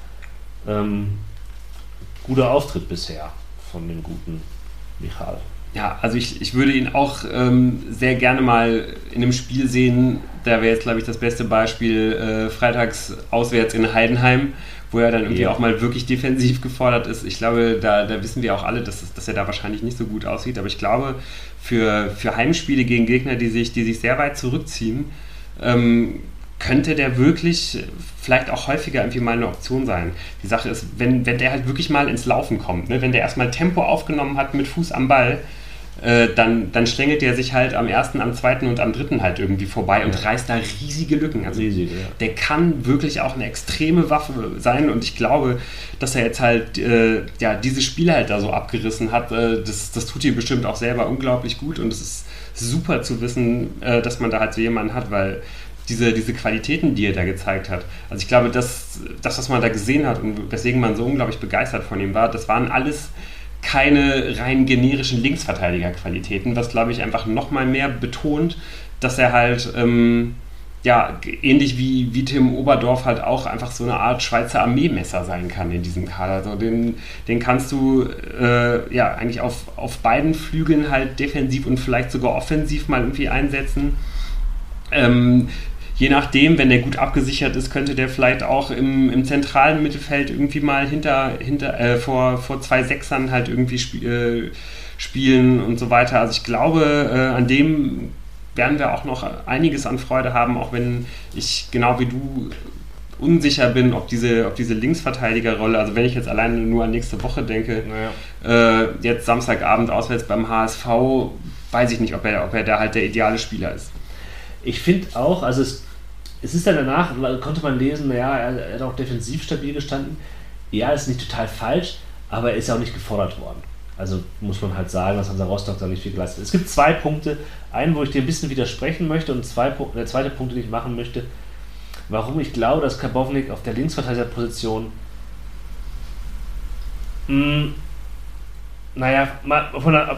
Ähm, guter Auftritt bisher von dem guten Michal. Ja, also ich, ich würde ihn auch ähm, sehr gerne mal in einem Spiel sehen. Da wäre jetzt, glaube ich, das beste Beispiel äh, freitags auswärts in Heidenheim, wo er dann irgendwie ja. auch mal wirklich defensiv gefordert ist. Ich glaube, da, da wissen wir auch alle, dass, dass er da wahrscheinlich nicht so gut aussieht. Aber ich glaube, für, für Heimspiele gegen Gegner, die sich, die sich sehr weit zurückziehen, ähm, könnte der wirklich vielleicht auch häufiger irgendwie mal eine Option sein. Die Sache ist, wenn, wenn der halt wirklich mal ins Laufen kommt, ne, wenn der erstmal Tempo aufgenommen hat mit Fuß am Ball, äh, dann, dann schlängelt der sich halt am ersten, am zweiten und am dritten halt irgendwie vorbei und reißt da riesige Lücken. Also Riesig, ja. der kann wirklich auch eine extreme Waffe sein und ich glaube, dass er jetzt halt äh, ja, diese Spiele halt da so abgerissen hat, äh, das, das tut ihm bestimmt auch selber unglaublich gut und es ist super zu wissen, äh, dass man da halt so jemanden hat, weil diese, diese Qualitäten, die er da gezeigt hat. Also ich glaube, das, das, was man da gesehen hat und weswegen man so unglaublich begeistert von ihm war, das waren alles keine rein generischen Linksverteidiger-Qualitäten, was glaube ich einfach nochmal mehr betont, dass er halt ähm, ja ähnlich wie, wie Tim Oberdorf halt auch einfach so eine Art Schweizer Armeemesser sein kann in diesem Kader. Also den, den kannst du äh, ja eigentlich auf, auf beiden Flügeln halt defensiv und vielleicht sogar offensiv mal irgendwie einsetzen. Ähm, je nachdem, wenn der gut abgesichert ist, könnte der vielleicht auch im, im zentralen Mittelfeld irgendwie mal hinter, hinter äh, vor, vor zwei Sechsern halt irgendwie sp äh, spielen und so weiter. Also ich glaube, äh, an dem werden wir auch noch einiges an Freude haben, auch wenn ich genau wie du unsicher bin, ob diese, ob diese Linksverteidigerrolle, also wenn ich jetzt alleine nur an nächste Woche denke, naja. äh, jetzt Samstagabend auswärts beim HSV, weiß ich nicht, ob er, ob er da halt der ideale Spieler ist. Ich finde auch, also es es ist dann danach, konnte man lesen, ja, er, hat auch defensiv stabil gestanden. Ja, ist nicht total falsch, aber er ist ja auch nicht gefordert worden. Also muss man halt sagen, dass Hansa Rostock da nicht viel geleistet hat. Es gibt zwei Punkte. Einen, wo ich dir ein bisschen widersprechen möchte und zwei, der zweite Punkt, den ich machen möchte, warum ich glaube, dass Karbovnik auf der Linksverteidigerposition Mh, naja, mal,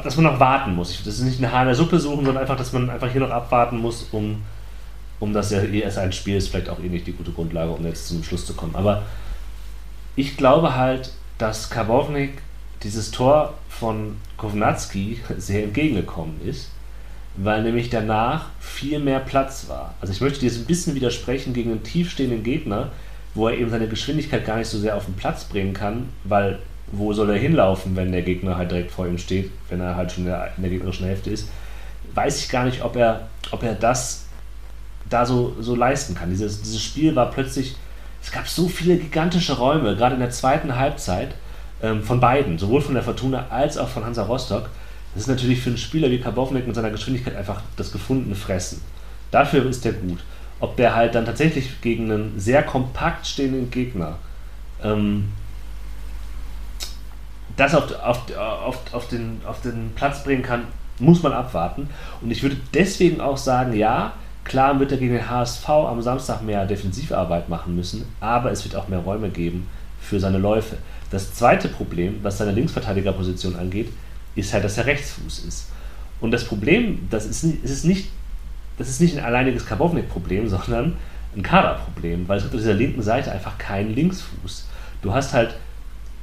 dass man noch warten muss. Das ist nicht eine Haar in der Suppe suchen, sondern einfach, dass man einfach hier noch abwarten muss, um, um das ja eh erst ein Spiel ist, vielleicht auch eh nicht die gute Grundlage, um jetzt zum Schluss zu kommen. Aber ich glaube halt, dass Karbovnik dieses Tor von Kovnatski sehr entgegengekommen ist, weil nämlich danach viel mehr Platz war. Also ich möchte dir ein bisschen widersprechen gegen einen tiefstehenden Gegner, wo er eben seine Geschwindigkeit gar nicht so sehr auf den Platz bringen kann, weil wo soll er hinlaufen, wenn der Gegner halt direkt vor ihm steht, wenn er halt schon in der, in der gegnerischen Hälfte ist, weiß ich gar nicht, ob er, ob er das da so, so leisten kann. Dieses, dieses Spiel war plötzlich, es gab so viele gigantische Räume, gerade in der zweiten Halbzeit, ähm, von beiden, sowohl von der Fortuna als auch von Hansa Rostock. Das ist natürlich für einen Spieler wie Karbovnik mit seiner Geschwindigkeit einfach das gefundene Fressen. Dafür ist er gut. Ob der halt dann tatsächlich gegen einen sehr kompakt stehenden Gegner ähm, das auf, auf, auf, auf, den, auf den Platz bringen kann, muss man abwarten. Und ich würde deswegen auch sagen, ja, klar wird er gegen den HSV am Samstag mehr Defensivarbeit machen müssen, aber es wird auch mehr Räume geben für seine Läufe. Das zweite Problem, was seine Linksverteidigerposition angeht, ist halt, dass er Rechtsfuß ist. Und das Problem, das ist, es ist nicht, das ist nicht ein alleiniges Karbovnik-Problem, sondern ein Kaderproblem, weil es gibt auf dieser linken Seite einfach keinen Linksfuß. Du hast halt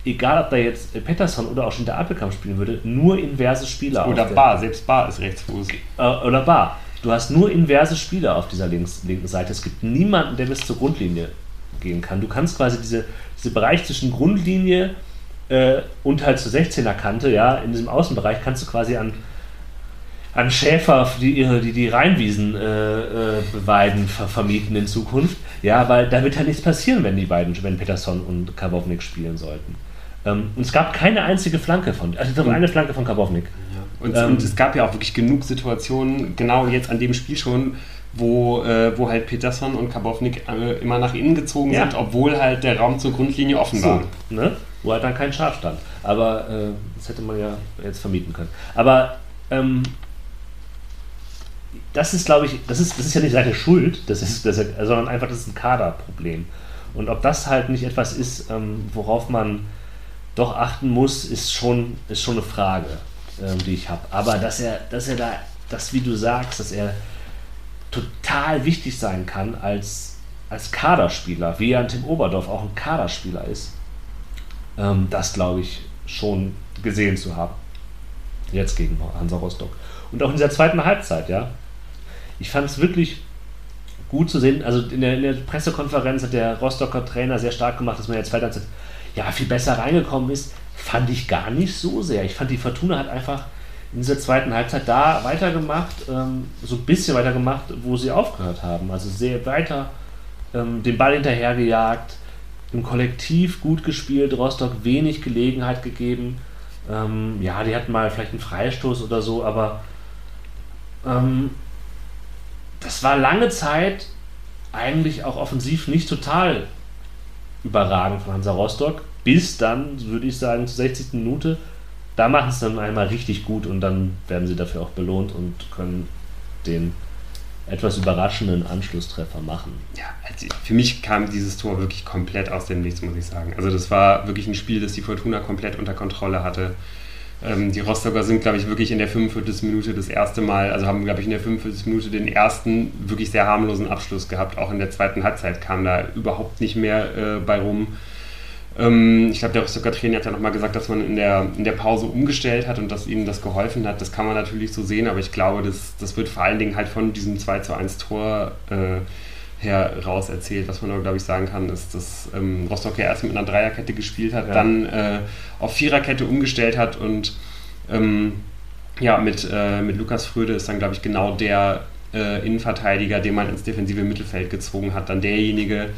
egal ob da jetzt Pettersson oder auch schon der Appelkamp spielen würde, nur inverse Spieler. Oder Bar, selbst Bar ist Rechtsfuß. Äh, oder Bar. Du hast nur inverse Spieler auf dieser links, linken Seite. Es gibt niemanden, der bis zur Grundlinie gehen kann. Du kannst quasi diese, diese Bereich zwischen Grundlinie äh, und halt zur 16er Kante, ja, in diesem Außenbereich kannst du quasi an, an Schäfer, die die, die Rheinwiesen äh, äh, beweiden, ver vermieten in Zukunft. Ja, weil da wird halt nichts passieren, wenn die beiden, wenn Peterson und Karbovnik spielen sollten. Ähm, und es gab keine einzige Flanke von, also eine Flanke von Karbovnik. Und, ähm, und, es gab ja auch wirklich genug Situationen, genau jetzt an dem Spiel schon, wo, äh, wo halt Peterson und Karbovnik äh, immer nach innen gezogen ja. sind, obwohl halt der Raum zur Grundlinie offen so, war. Ne? Wo halt dann kein Schaf stand. Aber äh, das hätte man ja jetzt vermieten können. Aber ähm, das ist, glaube ich, das ist, das ist ja nicht seine Schuld, das ist, das ist, sondern einfach das ist ein Kaderproblem. Und ob das halt nicht etwas ist, ähm, worauf man doch achten muss, ist schon, ist schon eine Frage, ähm, die ich habe. Aber dass er, dass er da, das wie du sagst, dass er total wichtig sein kann als, als Kaderspieler, wie er an Tim Oberdorf auch ein Kaderspieler ist, ähm, das glaube ich schon gesehen zu haben. Jetzt gegen Hansa Rostock. Und auch in dieser zweiten Halbzeit, ja. Ich fand es wirklich gut zu sehen. Also in der, in der, Pressekonferenz hat der Rostocker Trainer sehr stark gemacht, dass man jetzt weiter ja, viel besser reingekommen ist, fand ich gar nicht so sehr. Ich fand, die Fortuna hat einfach in dieser zweiten Halbzeit da weitergemacht, ähm, so ein bisschen weitergemacht, wo sie aufgehört haben. Also sehr weiter ähm, den Ball hinterhergejagt, im Kollektiv gut gespielt, Rostock wenig Gelegenheit gegeben. Ähm, ja, die hatten mal vielleicht einen Freistoß oder so, aber ähm, das war lange Zeit eigentlich auch offensiv nicht total überragend von Hansa Rostock, bis dann, würde ich sagen, zur 60. Minute. Da machen es dann einmal richtig gut und dann werden sie dafür auch belohnt und können den etwas überraschenden Anschlusstreffer machen. Ja, also für mich kam dieses Tor wirklich komplett aus dem Nichts, muss ich sagen. Also das war wirklich ein Spiel, das die Fortuna komplett unter Kontrolle hatte. Ähm, die Rostocker sind, glaube ich, wirklich in der 45. Minute das erste Mal, also haben, glaube ich, in der 45. Minute den ersten wirklich sehr harmlosen Abschluss gehabt. Auch in der zweiten Halbzeit kam da überhaupt nicht mehr äh, bei rum. Ähm, ich glaube, der Rostocker Trainer hat ja nochmal gesagt, dass man in der, in der Pause umgestellt hat und dass ihnen das geholfen hat. Das kann man natürlich so sehen, aber ich glaube, das, das wird vor allen Dingen halt von diesem 2 zu 1 Tor äh, heraus erzählt. Was man aber, glaube ich, sagen kann, ist, dass ähm, Rostock ja erst mit einer Dreierkette gespielt hat, ja. dann äh, auf Viererkette umgestellt hat und ähm, ja, mit, äh, mit Lukas Fröde ist dann, glaube ich, genau der äh, Innenverteidiger, den man ins defensive Mittelfeld gezwungen hat, dann derjenige,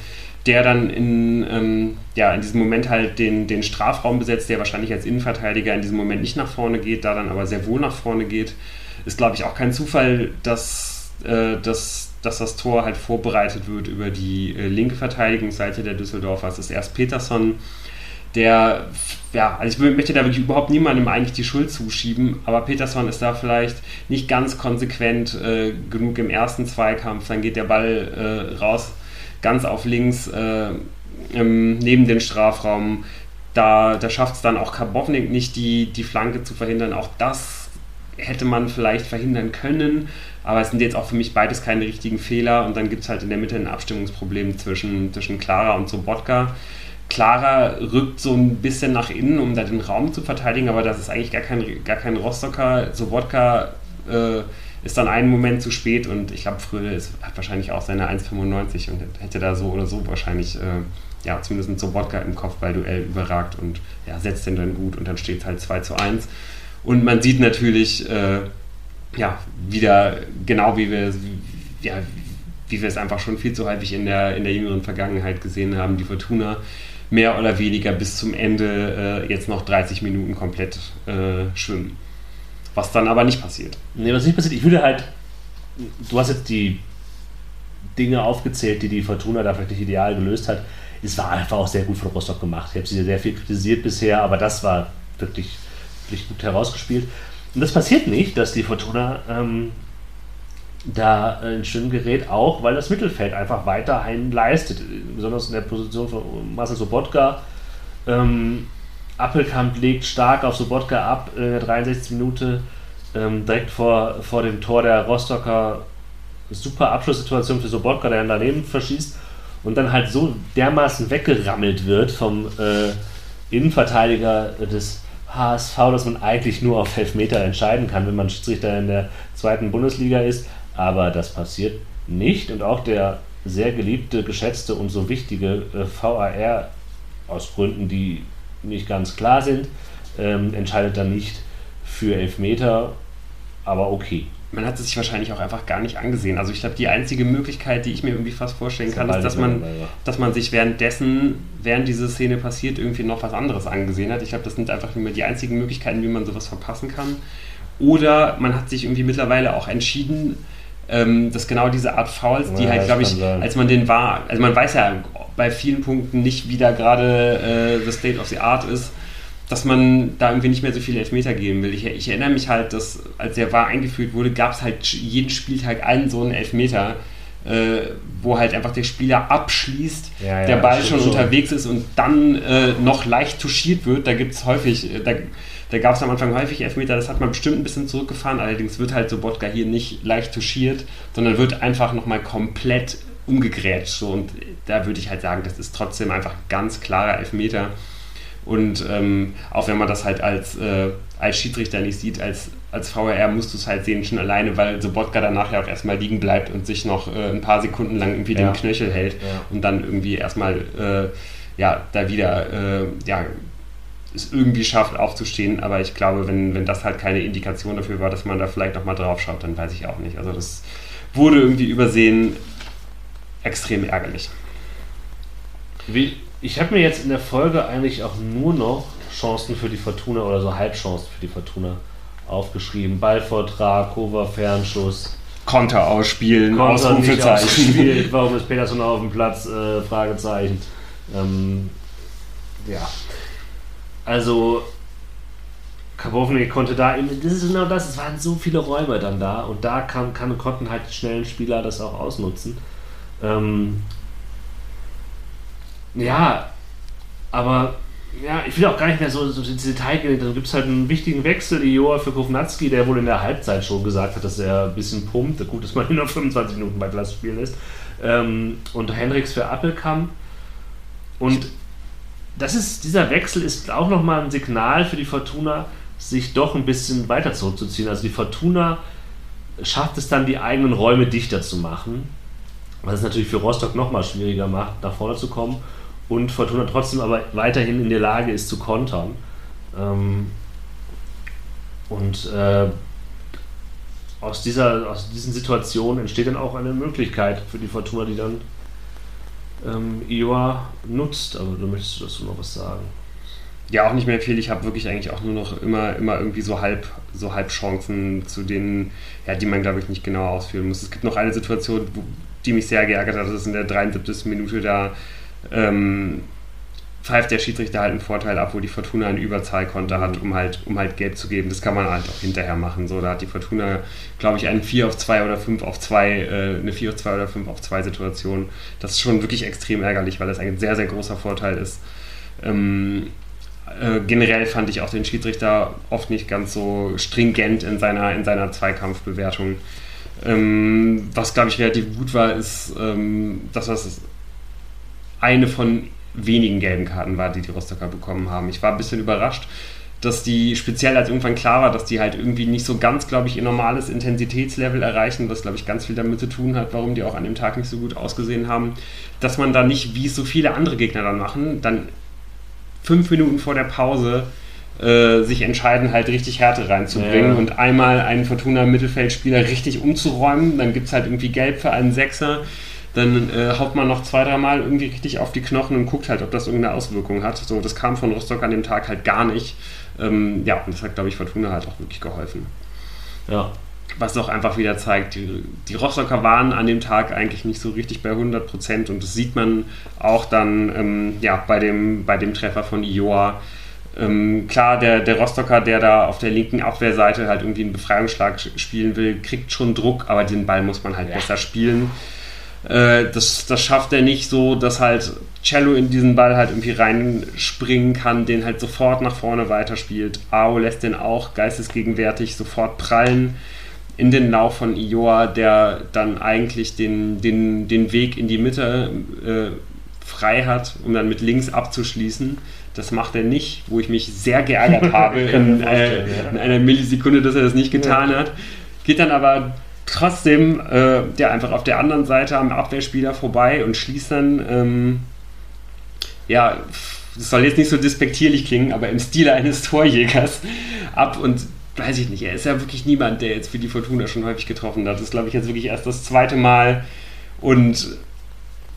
der dann in, ähm, ja, in diesem Moment halt den, den Strafraum besetzt, der wahrscheinlich als Innenverteidiger in diesem Moment nicht nach vorne geht, da dann aber sehr wohl nach vorne geht. Ist, glaube ich, auch kein Zufall, dass, äh, dass dass das Tor halt vorbereitet wird über die äh, linke Verteidigungsseite der Düsseldorfer. Es ist erst Peterson, der, ja, also ich möchte da wirklich überhaupt niemandem eigentlich die Schuld zuschieben, aber Peterson ist da vielleicht nicht ganz konsequent äh, genug im ersten Zweikampf. Dann geht der Ball äh, raus, ganz auf links, äh, neben den Strafraum Da, da schafft es dann auch Karbovnik nicht, die, die Flanke zu verhindern. Auch das hätte man vielleicht verhindern können. Aber es sind jetzt auch für mich beides keine richtigen Fehler. Und dann gibt es halt in der Mitte ein Abstimmungsproblem zwischen, zwischen Clara und Sobotka. Clara rückt so ein bisschen nach innen, um da den Raum zu verteidigen, aber das ist eigentlich gar kein, gar kein Rostocker. Sobotka äh, ist dann einen Moment zu spät und ich glaube, Fröde hat wahrscheinlich auch seine 1,95 und hätte da so oder so wahrscheinlich, äh, ja, zumindest Sobotka im Kopfballduell überragt und ja, setzt den dann gut und dann steht es halt 2 zu 1. Und man sieht natürlich, äh, ja, wieder genau wie wir, ja, wie wir es einfach schon viel zu häufig in der, in der jüngeren Vergangenheit gesehen haben, die Fortuna mehr oder weniger bis zum Ende äh, jetzt noch 30 Minuten komplett äh, schwimmen. Was dann aber nicht passiert. Nee, was nicht passiert, ich würde halt, du hast jetzt die Dinge aufgezählt, die die Fortuna da vielleicht nicht ideal gelöst hat. Es war einfach auch sehr gut von Rostock gemacht. Ich habe sie sehr viel kritisiert bisher, aber das war wirklich, wirklich gut herausgespielt. Und das passiert nicht, dass die Fortuna ähm, da ein Schwimmen gerät, auch weil das Mittelfeld einfach weiterhin leistet. Besonders in der Position von Marcel Sobotka. Ähm, Appelkamp legt stark auf Sobotka ab in der 63. Minute, ähm, direkt vor, vor dem Tor der Rostocker. Super Abschlusssituation für Sobotka, der daneben verschießt und dann halt so dermaßen weggerammelt wird vom äh, Innenverteidiger des HSV, dass man eigentlich nur auf Elfmeter entscheiden kann, wenn man Schiedsrichter in der zweiten Bundesliga ist. Aber das passiert nicht und auch der sehr geliebte, geschätzte und so wichtige äh, VAR aus Gründen, die nicht ganz klar sind, ähm, entscheidet dann nicht für Elfmeter, aber okay. Man hat es sich wahrscheinlich auch einfach gar nicht angesehen. Also ich glaube, die einzige Möglichkeit, die ich mir irgendwie fast vorstellen kann, ist, dass man, dass man sich währenddessen, während diese Szene passiert, irgendwie noch was anderes angesehen hat. Ich glaube, das sind einfach nur die einzigen Möglichkeiten, wie man sowas verpassen kann. Oder man hat sich irgendwie mittlerweile auch entschieden, ähm, dass genau diese Art Fouls, die ja, halt, glaube ich, sein. als man den war, also man weiß ja bei vielen Punkten nicht, wie da gerade äh, the state of the art ist, dass man da irgendwie nicht mehr so viele Elfmeter geben will. Ich, ich erinnere mich halt, dass als der war eingeführt wurde, gab es halt jeden Spieltag einen so einen Elfmeter. Äh, wo halt einfach der Spieler abschließt, ja, ja, der Ball schon unterwegs ist und dann äh, noch leicht touchiert wird. Da gibt es häufig, äh, da, da gab es am Anfang häufig Elfmeter, das hat man bestimmt ein bisschen zurückgefahren, allerdings wird halt Sobotka hier nicht leicht touchiert, sondern wird einfach nochmal komplett umgegrätscht. So, und da würde ich halt sagen, das ist trotzdem einfach ein ganz klarer Elfmeter. Und ähm, auch wenn man das halt als, äh, als Schiedsrichter nicht sieht, als, als VRR musst du es halt sehen, schon alleine, weil Sobotka danach ja auch erstmal liegen bleibt und sich noch äh, ein paar Sekunden lang irgendwie ja. den Knöchel hält ja. und dann irgendwie erstmal äh, ja, da wieder äh, ja, es irgendwie schafft, aufzustehen. Aber ich glaube, wenn, wenn das halt keine Indikation dafür war, dass man da vielleicht nochmal drauf schaut, dann weiß ich auch nicht. Also das wurde irgendwie übersehen. Extrem ärgerlich. Wie, ich habe mir jetzt in der Folge eigentlich auch nur noch Chancen für die Fortuna oder so Halbchancen für die Fortuna aufgeschrieben. Ballvortrag, Cover, Fernschuss. Konter ausspielen, Konter Ausrufezeichen. Warum ist Peterson auf dem Platz? Äh, Fragezeichen. Ähm, ja, also Karbovnik konnte da, das ist genau das, es waren so viele Räume dann da und da kann, kann, konnten halt die schnellen Spieler das auch ausnutzen. Ähm, ja, aber ja, ich will auch gar nicht mehr so, so ins Detail gehen. Dann gibt es halt einen wichtigen Wechsel, Joa für Kovnatski, der wohl in der Halbzeit schon gesagt hat, dass er ein bisschen pumpt. Gut, dass man ihn noch 25 Minuten bei Glas spielen lässt. Ähm, und Hendricks für Appelkamp. Und das ist, dieser Wechsel ist auch nochmal ein Signal für die Fortuna, sich doch ein bisschen weiter zurückzuziehen. Also die Fortuna schafft es dann, die eigenen Räume dichter zu machen, was es natürlich für Rostock nochmal schwieriger macht, nach vorne zu kommen und Fortuna trotzdem aber weiterhin in der Lage ist zu kontern. Ähm, und äh, aus, dieser, aus diesen Situationen entsteht dann auch eine Möglichkeit für die Fortuna, die dann ähm, Iowa nutzt. Aber du möchtest dazu noch was sagen? Ja, auch nicht mehr viel. Ich habe wirklich eigentlich auch nur noch immer, immer irgendwie so halb, so Halbchancen, zu denen, ja, die man, glaube ich, nicht genau ausführen muss. Es gibt noch eine Situation, wo, die mich sehr geärgert hat. Das ist in der 73. Minute da. Ähm, pfeift der Schiedsrichter halt einen Vorteil ab, wo die Fortuna ein Überzahlkonter hat, um halt, um halt Gelb zu geben. Das kann man halt auch hinterher machen. So, da hat die Fortuna, glaube ich, einen 4 auf 2 oder 5 auf 2, äh, eine 4 auf 2 oder 5 auf 2 Situation. Das ist schon wirklich extrem ärgerlich, weil das ein sehr, sehr großer Vorteil ist. Ähm, äh, generell fand ich auch den Schiedsrichter oft nicht ganz so stringent in seiner, in seiner Zweikampfbewertung. Ähm, was, glaube ich, relativ gut war, ist, ähm, dass das eine von wenigen gelben Karten war, die die Rostocker bekommen haben. Ich war ein bisschen überrascht, dass die, speziell als irgendwann klar war, dass die halt irgendwie nicht so ganz, glaube ich, ihr normales Intensitätslevel erreichen, was, glaube ich, ganz viel damit zu tun hat, warum die auch an dem Tag nicht so gut ausgesehen haben, dass man da nicht, wie es so viele andere Gegner dann machen, dann fünf Minuten vor der Pause äh, sich entscheiden, halt richtig Härte reinzubringen ja. und einmal einen Fortuna-Mittelfeldspieler richtig umzuräumen, dann gibt es halt irgendwie Gelb für einen Sechser dann äh, haut man noch zwei, dreimal irgendwie richtig auf die Knochen und guckt halt, ob das irgendeine Auswirkung hat. So, das kam von Rostock an dem Tag halt gar nicht. Ähm, ja, und das hat, glaube ich, Fortuna halt auch wirklich geholfen. Ja. Was auch einfach wieder zeigt, die, die Rostocker waren an dem Tag eigentlich nicht so richtig bei 100 Prozent und das sieht man auch dann ähm, ja, bei, dem, bei dem Treffer von Ioa. Ähm, klar, der, der Rostocker, der da auf der linken Abwehrseite halt irgendwie einen Befreiungsschlag spielen will, kriegt schon Druck, aber den Ball muss man halt ja. besser spielen. Äh, das, das schafft er nicht so, dass halt Cello in diesen Ball halt irgendwie reinspringen kann, den halt sofort nach vorne weiterspielt. Ao lässt den auch geistesgegenwärtig sofort prallen in den Lauf von Ioa, der dann eigentlich den, den, den Weg in die Mitte äh, frei hat, um dann mit links abzuschließen. Das macht er nicht, wo ich mich sehr geärgert habe in, äh, in, einer Millisekunde, dass er das nicht getan ja. hat. Geht dann aber trotzdem äh, der einfach auf der anderen Seite am Abwehrspieler vorbei und schließt dann, ähm, ja, das soll jetzt nicht so despektierlich klingen, aber im Stile eines Torjägers ab und weiß ich nicht, er ist ja wirklich niemand, der jetzt für die Fortuna schon häufig getroffen hat. Das ist, glaube ich, jetzt wirklich erst das zweite Mal und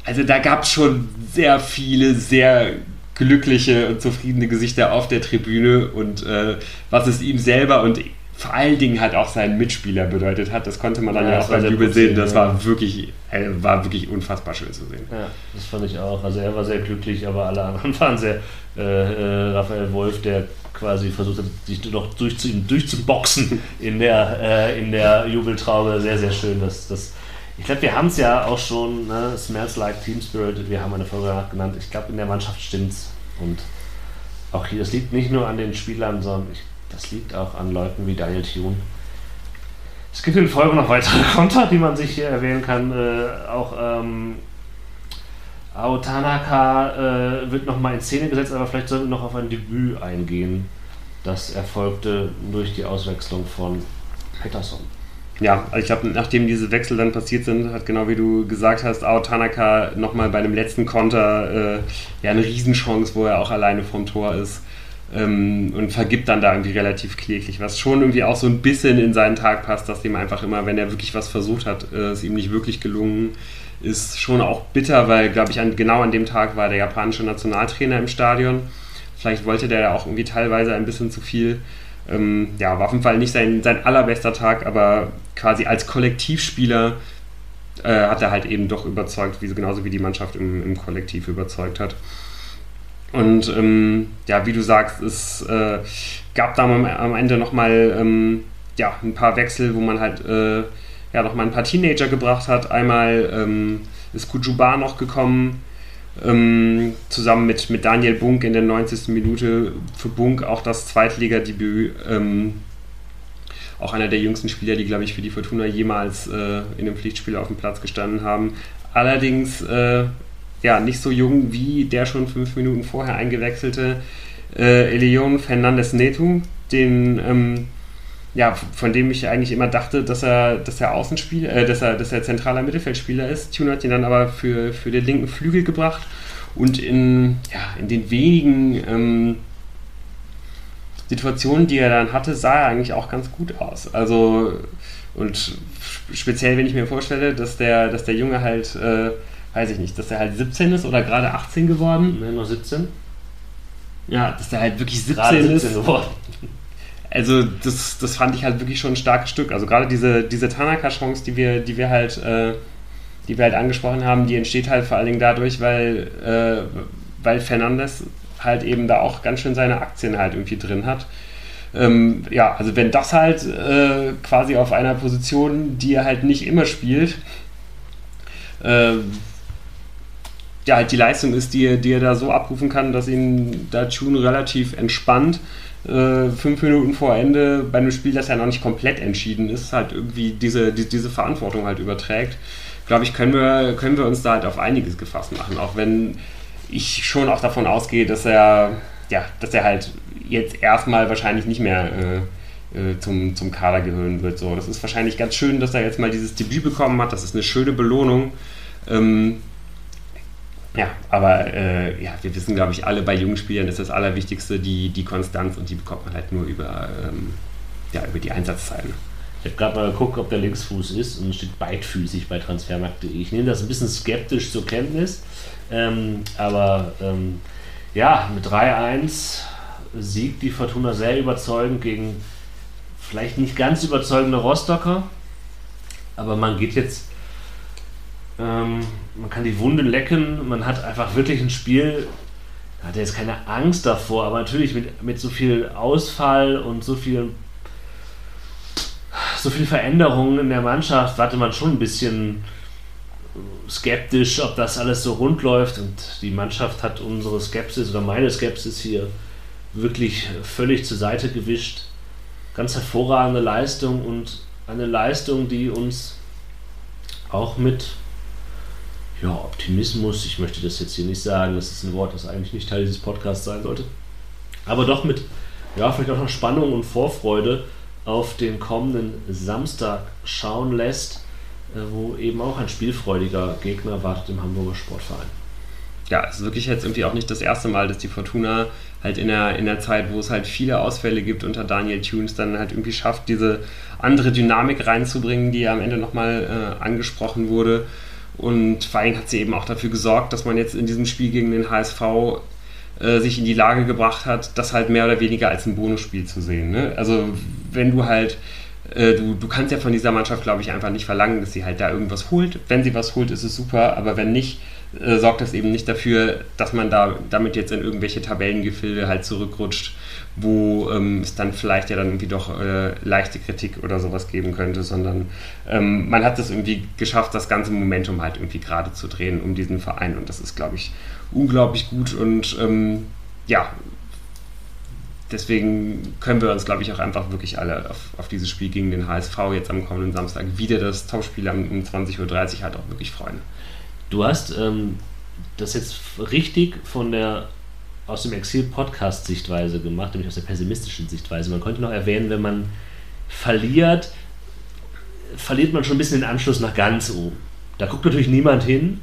also da gab es schon sehr viele, sehr glückliche und zufriedene Gesichter auf der Tribüne und äh, was es ihm selber und vor allen Dingen halt auch seinen Mitspieler bedeutet hat. Das konnte man dann ja, ja auch beim Jubel sehen. Das war wirklich, äh, war wirklich unfassbar schön zu sehen. Ja, das fand ich auch. Also er war sehr glücklich, aber alle anderen waren sehr. Äh, äh, Raphael Wolf, der quasi versucht hat, sich noch durch zu ihm durchzuboxen in der, äh, in der Jubeltraube. Sehr, sehr schön. Dass, dass, ich glaube, wir haben es ja auch schon, ne? Smells Like Team Spirit, wir haben eine Folge danach genannt. Ich glaube, in der Mannschaft stimmt's. Und auch hier, das liegt nicht nur an den Spielern, sondern ich das liegt auch an Leuten wie Daniel Thune. Es gibt in Folge noch weitere Konter, die man sich hier erwähnen kann. Äh, auch ähm, Ao Tanaka äh, wird nochmal in Szene gesetzt, aber vielleicht sollten wir noch auf ein Debüt eingehen. Das erfolgte durch die Auswechslung von Peterson. Ja, also ich glaube, nachdem diese Wechsel dann passiert sind, hat genau wie du gesagt hast, Ao Tanaka nochmal bei dem letzten Konter äh, ja eine Riesenchance, wo er auch alleine vom Tor ist ähm, und vergibt dann da irgendwie relativ kläglich, was schon irgendwie auch so ein bisschen in seinen Tag passt, dass dem einfach immer, wenn er wirklich was versucht hat, äh, es ihm nicht wirklich gelungen ist, schon auch bitter, weil, glaube ich, an, genau an dem Tag war der japanische Nationaltrainer im Stadion. Vielleicht wollte der ja auch irgendwie teilweise ein bisschen zu viel. Ähm, ja, war auf jeden Fall nicht sein, sein allerbester Tag, aber quasi als Kollektivspieler äh, hat er halt eben doch überzeugt, wie, genauso wie die Mannschaft im, im Kollektiv überzeugt hat. Und ähm, ja, wie du sagst, es äh, gab da am Ende nochmal ähm, ja, ein paar Wechsel, wo man halt äh, ja, nochmal ein paar Teenager gebracht hat. Einmal ähm, ist Kujuba noch gekommen, ähm, zusammen mit, mit Daniel Bunk in der 90. Minute. Für Bunk auch das Zweitligadebüt. Ähm, auch einer der jüngsten Spieler, die, glaube ich, für die Fortuna jemals äh, in einem Pflichtspiel auf dem Platz gestanden haben. Allerdings äh, ja, nicht so jung wie der schon fünf Minuten vorher eingewechselte äh, Elion Fernandez Neto, den, ähm, ja, von dem ich eigentlich immer dachte, dass er, dass er Außenspieler, äh, dass er, dass er zentraler Mittelfeldspieler ist. Tune hat ihn dann aber für, für den linken Flügel gebracht und in, ja, in den wenigen ähm, Situationen, die er dann hatte, sah er eigentlich auch ganz gut aus. Also, und speziell, wenn ich mir vorstelle, dass der, dass der Junge halt äh, weiß ich nicht, dass er halt 17 ist oder gerade 18 geworden. Nein, noch 17. Ja, dass er halt wirklich 17, gerade 17 ist. Geworden. Also das, das fand ich halt wirklich schon ein starkes Stück. Also gerade diese, diese Tanaka-Chance, die wir, die wir halt, äh, die wir halt angesprochen haben, die entsteht halt vor allen Dingen dadurch, weil, äh, weil Fernandes halt eben da auch ganz schön seine Aktien halt irgendwie drin hat. Ähm, ja, also wenn das halt äh, quasi auf einer Position, die er halt nicht immer spielt, äh, ja, halt die Leistung ist, die, die er da so abrufen kann, dass ihn da Tune relativ entspannt äh, fünf Minuten vor Ende bei einem Spiel, das ja noch nicht komplett entschieden ist, halt irgendwie diese, die, diese Verantwortung halt überträgt, glaube ich, können wir, können wir uns da halt auf einiges gefasst machen. Auch wenn ich schon auch davon ausgehe, dass er, ja, dass er halt jetzt erstmal wahrscheinlich nicht mehr äh, äh, zum, zum Kader gehören wird. So, das ist wahrscheinlich ganz schön, dass er jetzt mal dieses Debüt bekommen hat. Das ist eine schöne Belohnung. Ähm, ja, aber äh, ja, wir wissen, glaube ich, alle bei jungen Spielern ist das Allerwichtigste die, die Konstanz und die bekommt man halt nur über, ähm, ja, über die Einsatzzeiten. Ich habe gerade mal geguckt, ob der Linksfuß ist und steht beidfüßig bei transfermarkt.de. Ich nehme das ein bisschen skeptisch zur Kenntnis, ähm, aber ähm, ja, mit 3-1 siegt die Fortuna sehr überzeugend gegen vielleicht nicht ganz überzeugende Rostocker, aber man geht jetzt ähm, man kann die Wunde lecken, man hat einfach wirklich ein Spiel, da hat er jetzt keine Angst davor, aber natürlich mit, mit so viel Ausfall und so viel, so viel Veränderungen in der Mannschaft warte man schon ein bisschen skeptisch, ob das alles so rund läuft und die Mannschaft hat unsere Skepsis oder meine Skepsis hier wirklich völlig zur Seite gewischt. Ganz hervorragende Leistung und eine Leistung, die uns auch mit ja, Optimismus, ich möchte das jetzt hier nicht sagen, das ist ein Wort, das eigentlich nicht Teil dieses Podcasts sein sollte, aber doch mit, ja, vielleicht auch noch Spannung und Vorfreude auf den kommenden Samstag schauen lässt, äh, wo eben auch ein spielfreudiger Gegner wartet im Hamburger Sportverein. Ja, es ist wirklich jetzt irgendwie auch nicht das erste Mal, dass die Fortuna halt in der, in der Zeit, wo es halt viele Ausfälle gibt unter Daniel Tunes, dann halt irgendwie schafft, diese andere Dynamik reinzubringen, die ja am Ende nochmal äh, angesprochen wurde. Und vor allem hat sie eben auch dafür gesorgt, dass man jetzt in diesem Spiel gegen den HSV äh, sich in die Lage gebracht hat, das halt mehr oder weniger als ein Bonusspiel zu sehen. Ne? Also wenn du halt, äh, du, du kannst ja von dieser Mannschaft, glaube ich, einfach nicht verlangen, dass sie halt da irgendwas holt. Wenn sie was holt, ist es super, aber wenn nicht, äh, sorgt das eben nicht dafür, dass man da damit jetzt in irgendwelche Tabellengefilde halt zurückrutscht wo ähm, es dann vielleicht ja dann irgendwie doch äh, leichte Kritik oder sowas geben könnte, sondern ähm, man hat es irgendwie geschafft, das ganze Momentum halt irgendwie gerade zu drehen um diesen Verein und das ist, glaube ich, unglaublich gut und ähm, ja, deswegen können wir uns, glaube ich, auch einfach wirklich alle auf, auf, dieses Spiel gegen den HSV jetzt am kommenden Samstag wieder das Topspiel um 20.30 Uhr halt auch wirklich freuen. Du hast ähm, das jetzt richtig von der aus dem Exil-Podcast-Sichtweise gemacht, nämlich aus der pessimistischen Sichtweise. Man könnte noch erwähnen, wenn man verliert, verliert man schon ein bisschen den Anschluss nach ganz oben. Da guckt natürlich niemand hin.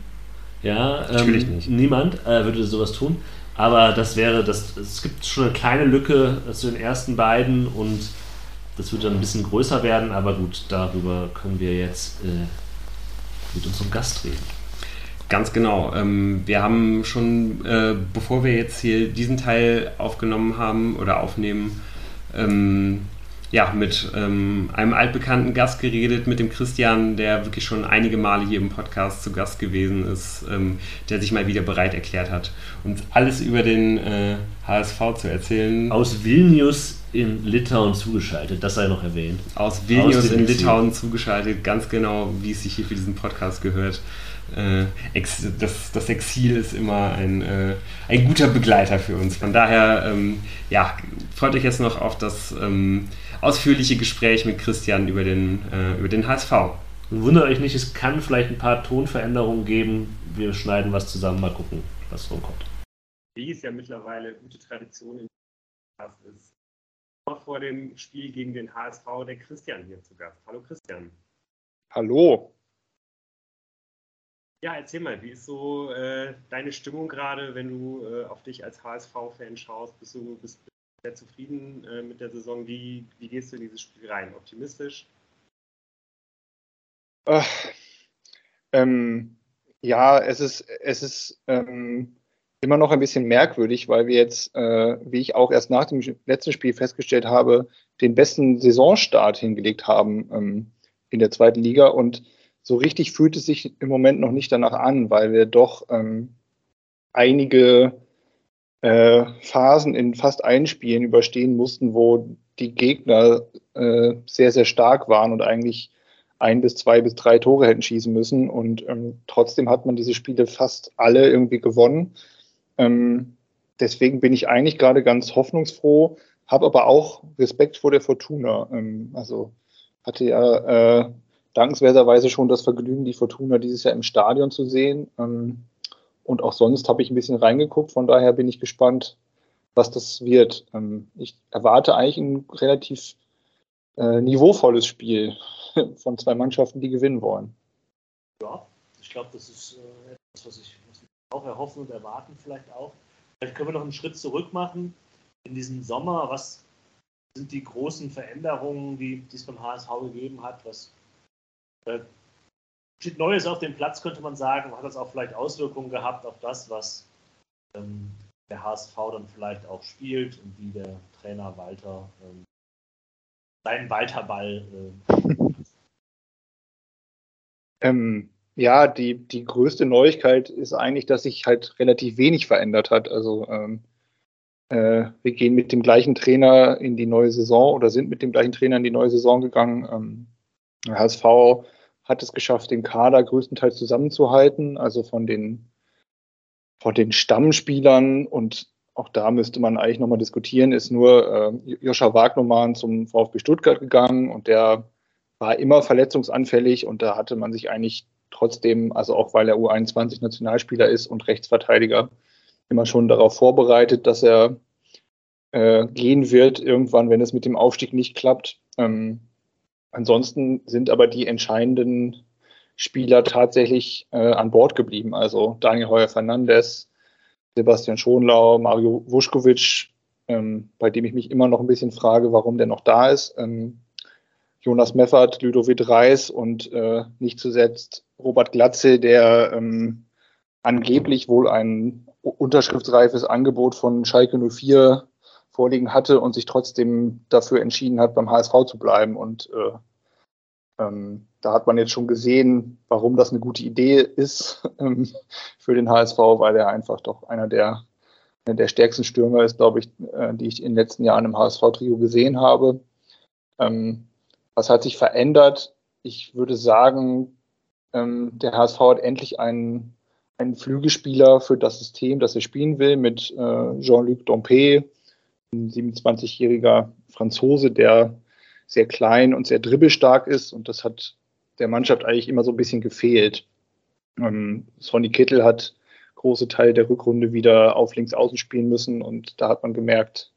Ja, ähm, natürlich ähm, nicht. Niemand äh, würde sowas tun. Aber das wäre, das, es gibt schon eine kleine Lücke zu den ersten beiden und das wird dann ein bisschen größer werden. Aber gut, darüber können wir jetzt äh, mit unserem Gast reden. Ganz genau. Ähm, wir haben schon, äh, bevor wir jetzt hier diesen Teil aufgenommen haben oder aufnehmen, ähm, ja, mit ähm, einem altbekannten Gast geredet, mit dem Christian, der wirklich schon einige Male hier im Podcast zu Gast gewesen ist, ähm, der sich mal wieder bereit erklärt hat, uns alles über den äh, HSV zu erzählen. Aus Vilnius in Litauen zugeschaltet, das sei noch erwähnt. Aus Vilnius Aus in Litauen zugeschaltet, ganz genau, wie es sich hier für diesen Podcast gehört das, das, Exil ist immer ein, äh, ein guter Begleiter für uns. Von daher, ähm, ja, freut euch jetzt noch auf das ähm, ausführliche Gespräch mit Christian über den, äh, über den HSV. Wundert euch nicht, es kann vielleicht ein paar Tonveränderungen geben. Wir schneiden was zusammen, mal gucken, was rumkommt. Wie es ja mittlerweile gute Tradition im Podcast ist. Vor dem Spiel gegen den HSV der Christian hier zu Gast. Hallo Christian. Hallo. Ja, erzähl mal, wie ist so äh, deine Stimmung gerade, wenn du äh, auf dich als HSV-Fan schaust? Bist du bist sehr zufrieden äh, mit der Saison? Wie, wie gehst du in dieses Spiel rein? Optimistisch? Ach, ähm, ja, es ist, es ist ähm, immer noch ein bisschen merkwürdig, weil wir jetzt, äh, wie ich auch erst nach dem letzten Spiel festgestellt habe, den besten Saisonstart hingelegt haben ähm, in der zweiten Liga und so richtig fühlt es sich im Moment noch nicht danach an, weil wir doch ähm, einige äh, Phasen in fast allen Spielen überstehen mussten, wo die Gegner äh, sehr, sehr stark waren und eigentlich ein bis zwei bis drei Tore hätten schießen müssen. Und ähm, trotzdem hat man diese Spiele fast alle irgendwie gewonnen. Ähm, deswegen bin ich eigentlich gerade ganz hoffnungsfroh, habe aber auch Respekt vor der Fortuna. Ähm, also hatte ja äh, dankenswerterweise schon das Vergnügen, die Fortuna dieses Jahr im Stadion zu sehen. Ähm, und auch sonst habe ich ein bisschen reingeguckt. Von daher bin ich gespannt, was das wird. Ähm, ich erwarte eigentlich ein relativ äh, niveauvolles Spiel von zwei Mannschaften, die gewinnen wollen. Ja, ich glaube, das ist äh, etwas, was ich, was auch erhoffen und erwarten vielleicht auch. Vielleicht können wir noch einen Schritt zurück machen in diesem Sommer. Was sind die großen Veränderungen, die es beim HSV gegeben hat? Was äh, steht Neues auf dem Platz, könnte man sagen? Hat das auch vielleicht Auswirkungen gehabt auf das, was ähm, der HSV dann vielleicht auch spielt und wie der Trainer Walter ähm, seinen Walterball. Äh, ähm, ja, die, die größte Neuigkeit ist eigentlich, dass sich halt relativ wenig verändert hat. Also ähm, äh, wir gehen mit dem gleichen Trainer in die neue Saison oder sind mit dem gleichen Trainer in die neue Saison gegangen. Ähm, der HSV hat es geschafft, den Kader größtenteils zusammenzuhalten, also von den, von den Stammspielern. Und auch da müsste man eigentlich nochmal diskutieren, ist nur äh, Joscha Wagnermann zum VfB Stuttgart gegangen und der war immer verletzungsanfällig. Und da hatte man sich eigentlich trotzdem, also auch weil er U21-Nationalspieler ist und Rechtsverteidiger, immer schon darauf vorbereitet, dass er äh, gehen wird irgendwann, wenn es mit dem Aufstieg nicht klappt. Ähm, ansonsten sind aber die entscheidenden Spieler tatsächlich äh, an Bord geblieben. Also Daniel Heuer Fernandes, Sebastian Schonlau, Mario Vuskovic, ähm, bei dem ich mich immer noch ein bisschen frage, warum der noch da ist. Ähm, Jonas Meffert, Ludovic Reis und äh, nicht zuletzt Robert Glatze, der ähm, angeblich wohl ein unterschriftsreifes Angebot von Schalke 04 vorliegen hatte und sich trotzdem dafür entschieden hat, beim HSV zu bleiben. Und äh, ähm, da hat man jetzt schon gesehen, warum das eine gute Idee ist ähm, für den HSV, weil er einfach doch einer der, einer der stärksten Stürmer ist, glaube ich, äh, die ich in den letzten Jahren im HSV-Trio gesehen habe. Ähm, was hat sich verändert? Ich würde sagen, ähm, der HSV hat endlich einen, einen Flügelspieler für das System, das er spielen will, mit äh, Jean-Luc Dompe, ein 27-jähriger Franzose, der sehr klein und sehr dribbelstark ist und das hat der Mannschaft eigentlich immer so ein bisschen gefehlt. Ähm, Sonny Kittel hat große Teile der Rückrunde wieder auf links außen spielen müssen und da hat man gemerkt,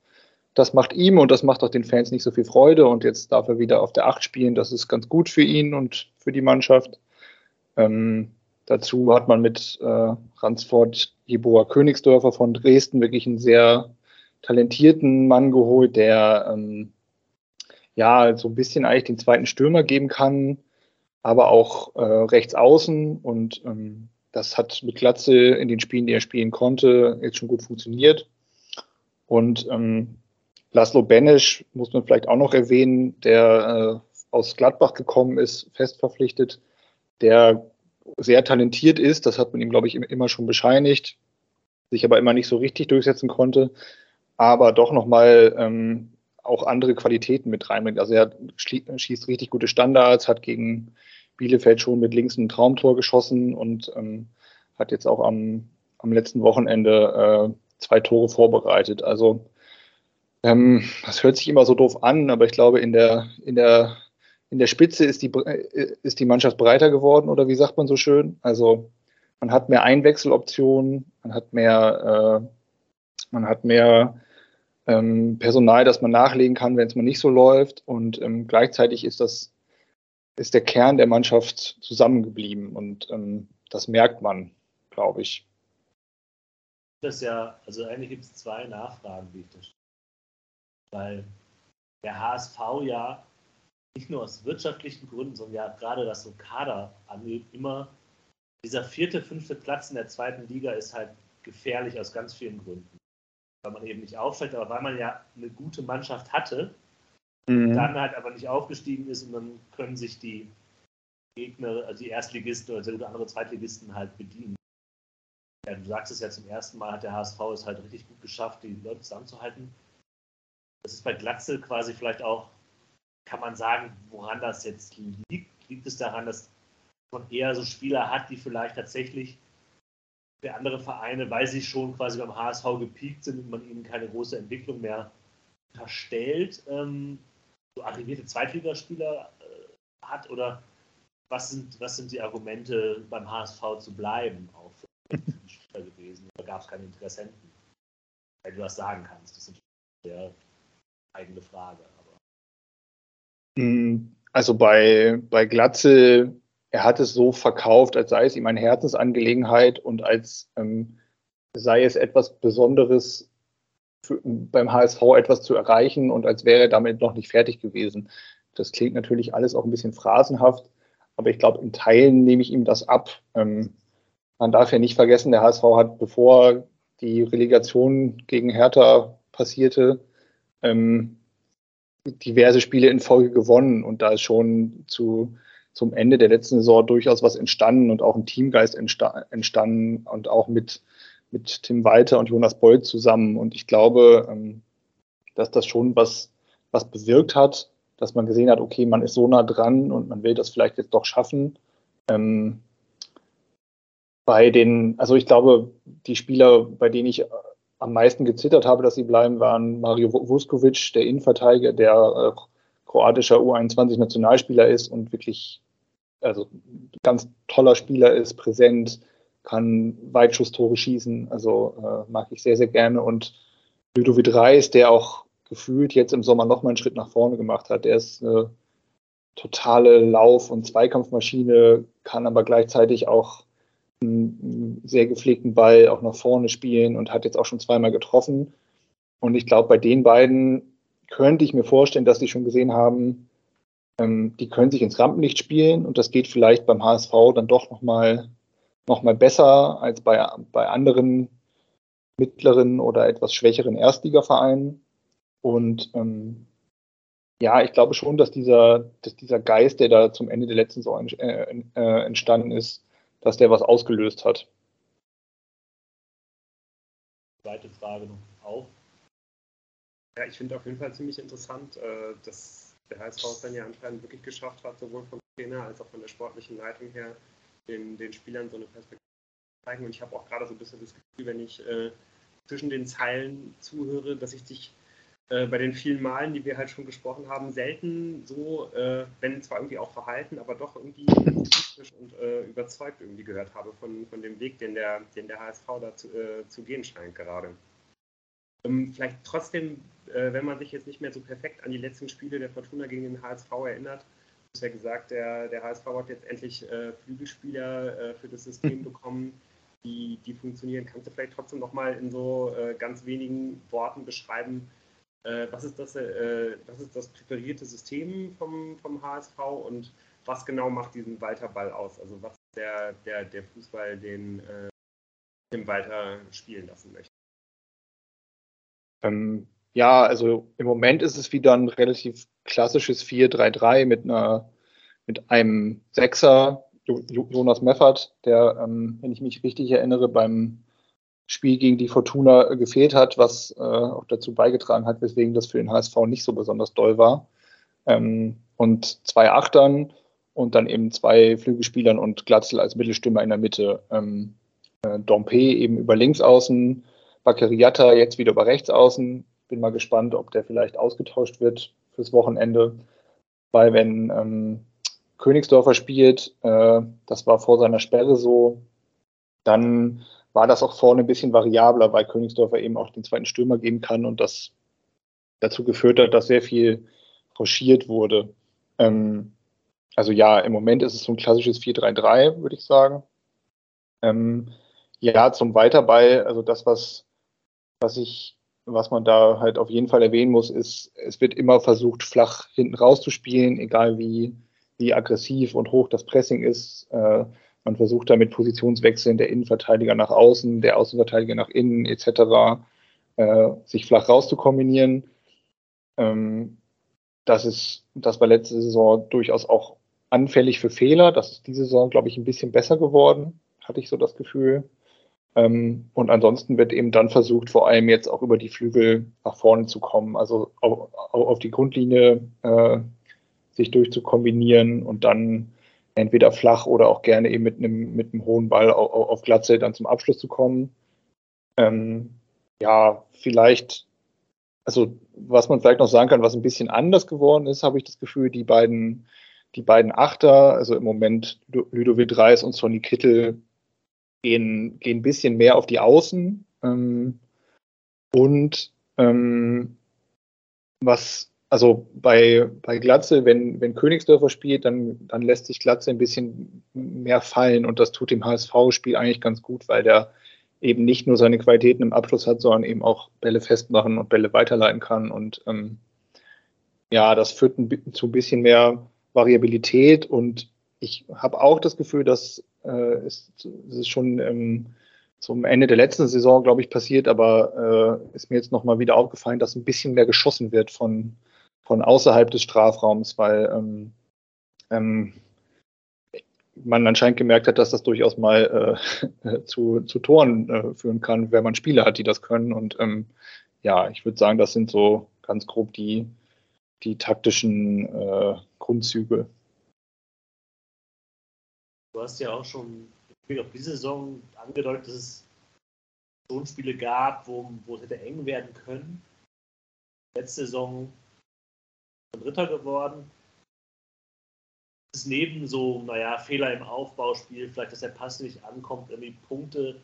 das macht ihm und das macht auch den Fans nicht so viel Freude und jetzt darf er wieder auf der Acht spielen. Das ist ganz gut für ihn und für die Mannschaft. Ähm, dazu hat man mit äh, Ransford Jeboa Königsdörfer von Dresden wirklich einen sehr talentierten Mann geholt, der ähm, ja, so ein bisschen eigentlich den zweiten Stürmer geben kann, aber auch äh, rechts außen. Und ähm, das hat mit Glatze in den Spielen, die er spielen konnte, jetzt schon gut funktioniert. Und ähm, Laszlo Benesch muss man vielleicht auch noch erwähnen, der äh, aus Gladbach gekommen ist, fest verpflichtet, der sehr talentiert ist. Das hat man ihm, glaube ich, immer schon bescheinigt, sich aber immer nicht so richtig durchsetzen konnte, aber doch nochmal ähm, auch andere Qualitäten mit reinbringt. Also er schießt richtig gute Standards, hat gegen Bielefeld schon mit links ein Traumtor geschossen und ähm, hat jetzt auch am, am letzten Wochenende äh, zwei Tore vorbereitet. Also ähm, das hört sich immer so doof an, aber ich glaube, in der, in der, in der Spitze ist die, äh, ist die Mannschaft breiter geworden oder wie sagt man so schön? Also man hat mehr Einwechseloptionen, man hat mehr, äh, man hat mehr ähm, Personal, das man nachlegen kann, wenn es mal nicht so läuft. Und ähm, gleichzeitig ist das ist der Kern der Mannschaft zusammengeblieben und ähm, das merkt man, glaube ich. Das ja, also eigentlich gibt es zwei Nachfragen, die ich da stelle. Weil der HSV ja nicht nur aus wirtschaftlichen Gründen, sondern ja gerade was so Kader angeht, immer dieser vierte, fünfte Platz in der zweiten Liga ist halt gefährlich aus ganz vielen Gründen weil man eben nicht aufsteigt, aber weil man ja eine gute Mannschaft hatte, mhm. dann halt aber nicht aufgestiegen ist und dann können sich die Gegner, also die Erstligisten oder sehr gute andere Zweitligisten halt bedienen. Ja, du sagst es ja zum ersten Mal, hat der HSV es halt richtig gut geschafft, die Leute zusammenzuhalten. Das ist bei Glatzel quasi vielleicht auch kann man sagen, woran das jetzt liegt? Liegt es daran, dass man eher so Spieler hat, die vielleicht tatsächlich für andere Vereine, weil sie schon quasi beim HSV gepiekt sind und man ihnen keine große Entwicklung mehr unterstellt, ähm, so arrivierte Zweitligaspieler äh, hat? Oder was sind, was sind die Argumente, beim HSV zu bleiben, für Spieler gewesen? Oder gab es keine Interessenten? Wenn du das sagen kannst, das ist eine eigene Frage. Aber. Mm, also bei, bei Glatze, er hat es so verkauft, als sei es ihm eine Herzensangelegenheit und als ähm, sei es etwas Besonderes für, beim HSV etwas zu erreichen und als wäre er damit noch nicht fertig gewesen. Das klingt natürlich alles auch ein bisschen phrasenhaft, aber ich glaube, in Teilen nehme ich ihm das ab. Ähm, man darf ja nicht vergessen, der HSV hat, bevor die Relegation gegen Hertha passierte, ähm, diverse Spiele in Folge gewonnen und da ist schon zu, zum Ende der letzten Saison durchaus was entstanden und auch ein Teamgeist entsta entstanden und auch mit mit Tim Walter und Jonas Bold zusammen. Und ich glaube, ähm, dass das schon was, was bewirkt hat, dass man gesehen hat, okay, man ist so nah dran und man will das vielleicht jetzt doch schaffen. Ähm, bei den, also ich glaube, die Spieler, bei denen ich am meisten gezittert habe, dass sie bleiben, waren Mario Vuskovic, der Innenverteidiger, der äh, kroatischer U21-Nationalspieler ist und wirklich also ganz toller Spieler ist, präsent, kann Weitschusstore schießen. Also äh, mag ich sehr, sehr gerne. Und Ludovic Reis, der auch gefühlt jetzt im Sommer nochmal einen Schritt nach vorne gemacht hat, der ist eine totale Lauf- und Zweikampfmaschine, kann aber gleichzeitig auch einen sehr gepflegten Ball auch nach vorne spielen und hat jetzt auch schon zweimal getroffen. Und ich glaube, bei den beiden könnte ich mir vorstellen, dass die schon gesehen haben, ähm, die können sich ins Rampenlicht spielen und das geht vielleicht beim HSV dann doch nochmal noch mal besser als bei, bei anderen mittleren oder etwas schwächeren Erstligavereinen. Und ähm, ja, ich glaube schon, dass dieser, dass dieser Geist, der da zum Ende der letzten Saison äh, äh, entstanden ist, dass der was ausgelöst hat. Zweite Frage noch auf. Ja, ich finde auf jeden Fall ziemlich interessant, äh, dass der HSV es dann ja anscheinend wirklich geschafft hat, sowohl vom Trainer als auch von der sportlichen Leitung her, den, den Spielern so eine Perspektive zeigen. Und ich habe auch gerade so ein bisschen das Gefühl, wenn ich äh, zwischen den Zeilen zuhöre, dass ich dich äh, bei den vielen Malen, die wir halt schon gesprochen haben, selten so, äh, wenn zwar irgendwie auch verhalten, aber doch irgendwie optimistisch und äh, überzeugt irgendwie gehört habe von, von dem Weg, den der, den der HSV da zu, äh, zu gehen scheint gerade. Ähm, vielleicht trotzdem, äh, wenn man sich jetzt nicht mehr so perfekt an die letzten Spiele der Fortuna gegen den HSV erinnert, hast ja gesagt, der, der HSV hat jetzt endlich äh, Flügelspieler äh, für das System bekommen, die, die funktionieren. Kannst du vielleicht trotzdem nochmal in so ganz wenigen Worten beschreiben, was, ist das, was ist das präferierte System vom, vom HSV und was genau macht diesen Walter Ball aus? Also was ist der, der, der Fußball, den, den Walter spielen lassen möchte? Ähm, ja, also im Moment ist es wieder ein relativ klassisches 4-3-3 mit einer mit einem Sechser, Jonas Meffert, der, ähm, wenn ich mich richtig erinnere, beim Spiel gegen die Fortuna gefehlt hat, was äh, auch dazu beigetragen hat, weswegen das für den HSV nicht so besonders doll war. Ähm, und zwei Achtern und dann eben zwei Flügelspielern und Glatzel als Mittelstürmer in der Mitte. Ähm, äh, Dompe eben über links außen, Bakariata jetzt wieder über rechts außen, bin mal gespannt, ob der vielleicht ausgetauscht wird fürs Wochenende. Weil wenn ähm, Königsdorfer spielt, äh, das war vor seiner Sperre so, dann war das auch vorne ein bisschen variabler, weil Königsdorfer eben auch den zweiten Stürmer geben kann und das dazu geführt hat, dass sehr viel rochiert wurde. Ähm, also ja, im Moment ist es so ein klassisches 4-3-3, würde ich sagen. Ähm, ja, zum Weiterball, also das, was, was ich was man da halt auf jeden Fall erwähnen muss, ist, es wird immer versucht, flach hinten rauszuspielen, egal wie, wie aggressiv und hoch das Pressing ist. Äh, man versucht da mit Positionswechseln der Innenverteidiger nach außen, der Außenverteidiger nach innen etc. Äh, sich flach rauszukombinieren. Ähm, das ist, das war letzte Saison durchaus auch anfällig für Fehler. Das ist diese Saison, glaube ich, ein bisschen besser geworden, hatte ich so das Gefühl. Ähm, und ansonsten wird eben dann versucht, vor allem jetzt auch über die Flügel nach vorne zu kommen. Also auf, auf die Grundlinie äh, sich durchzukombinieren und dann entweder flach oder auch gerne eben mit einem, mit einem hohen Ball auf, auf Glatze dann zum Abschluss zu kommen. Ähm, ja, vielleicht, also was man vielleicht noch sagen kann, was ein bisschen anders geworden ist, habe ich das Gefühl, die beiden, die beiden Achter, also im Moment Ludovic Reis und Sonny Kittel, gehen, gehen ein bisschen mehr auf die Außen. Ähm, und ähm, was, also bei, bei Glatze, wenn, wenn Königsdörfer spielt, dann, dann lässt sich Glatze ein bisschen mehr fallen und das tut dem HSV-Spiel eigentlich ganz gut, weil der eben nicht nur seine Qualitäten im Abschluss hat, sondern eben auch Bälle festmachen und Bälle weiterleiten kann. Und ähm, ja, das führt ein, zu ein bisschen mehr Variabilität und ich habe auch das Gefühl, dass äh, es ist schon ähm, zum Ende der letzten Saison, glaube ich, passiert, aber äh, ist mir jetzt nochmal wieder aufgefallen, dass ein bisschen mehr geschossen wird von, von außerhalb des Strafraums, weil ähm, ähm, man anscheinend gemerkt hat, dass das durchaus mal äh, zu, zu Toren äh, führen kann, wenn man Spieler hat, die das können. Und ähm, ja, ich würde sagen, das sind so ganz grob die, die taktischen äh, Grundzüge. Du hast ja auch schon auf diese Saison angedeutet, dass es schon Spiele gab, wo, wo es hätte eng werden können. Letzte Saison Dritter geworden ist neben so, naja, Fehler im Aufbauspiel, vielleicht, dass der Pass nicht ankommt, irgendwie Punkte,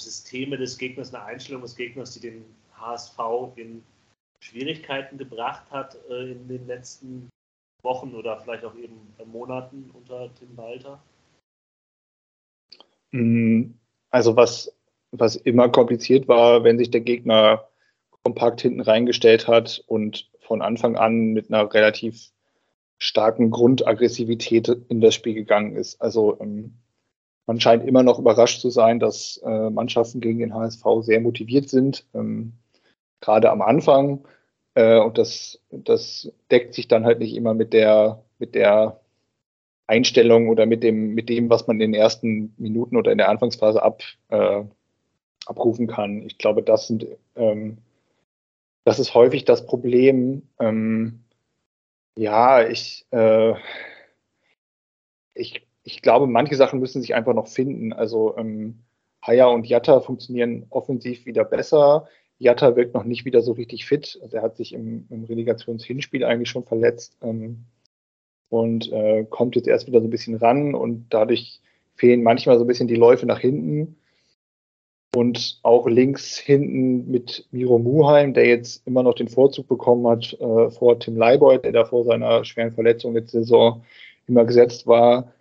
Systeme des Gegners, eine Einstellung des Gegners, die den HSV in Schwierigkeiten gebracht hat äh, in den letzten Wochen oder vielleicht auch eben Monaten unter Tim Walter? Mm, also was, was immer kompliziert war, wenn sich der Gegner kompakt hinten reingestellt hat und von Anfang an mit einer relativ starken Grundaggressivität in das Spiel gegangen ist. Also ähm, man scheint immer noch überrascht zu sein, dass äh, Mannschaften gegen den HSV sehr motiviert sind, ähm, gerade am Anfang. Äh, und das, das deckt sich dann halt nicht immer mit der, mit der Einstellung oder mit dem, mit dem, was man in den ersten Minuten oder in der Anfangsphase ab, äh, abrufen kann. Ich glaube, das sind, ähm, das ist häufig das Problem, ähm, ja, ich, äh, ich, ich glaube, manche Sachen müssen sich einfach noch finden. Also ähm, Haya und Jatta funktionieren offensiv wieder besser. Jatta wirkt noch nicht wieder so richtig fit. Also er hat sich im, im Relegationshinspiel eigentlich schon verletzt ähm, und äh, kommt jetzt erst wieder so ein bisschen ran und dadurch fehlen manchmal so ein bisschen die Läufe nach hinten. Und auch links hinten mit Miro Muheim, der jetzt immer noch den Vorzug bekommen hat äh, vor Tim Leibold, der da vor seiner schweren Verletzung letzte Saison immer gesetzt war,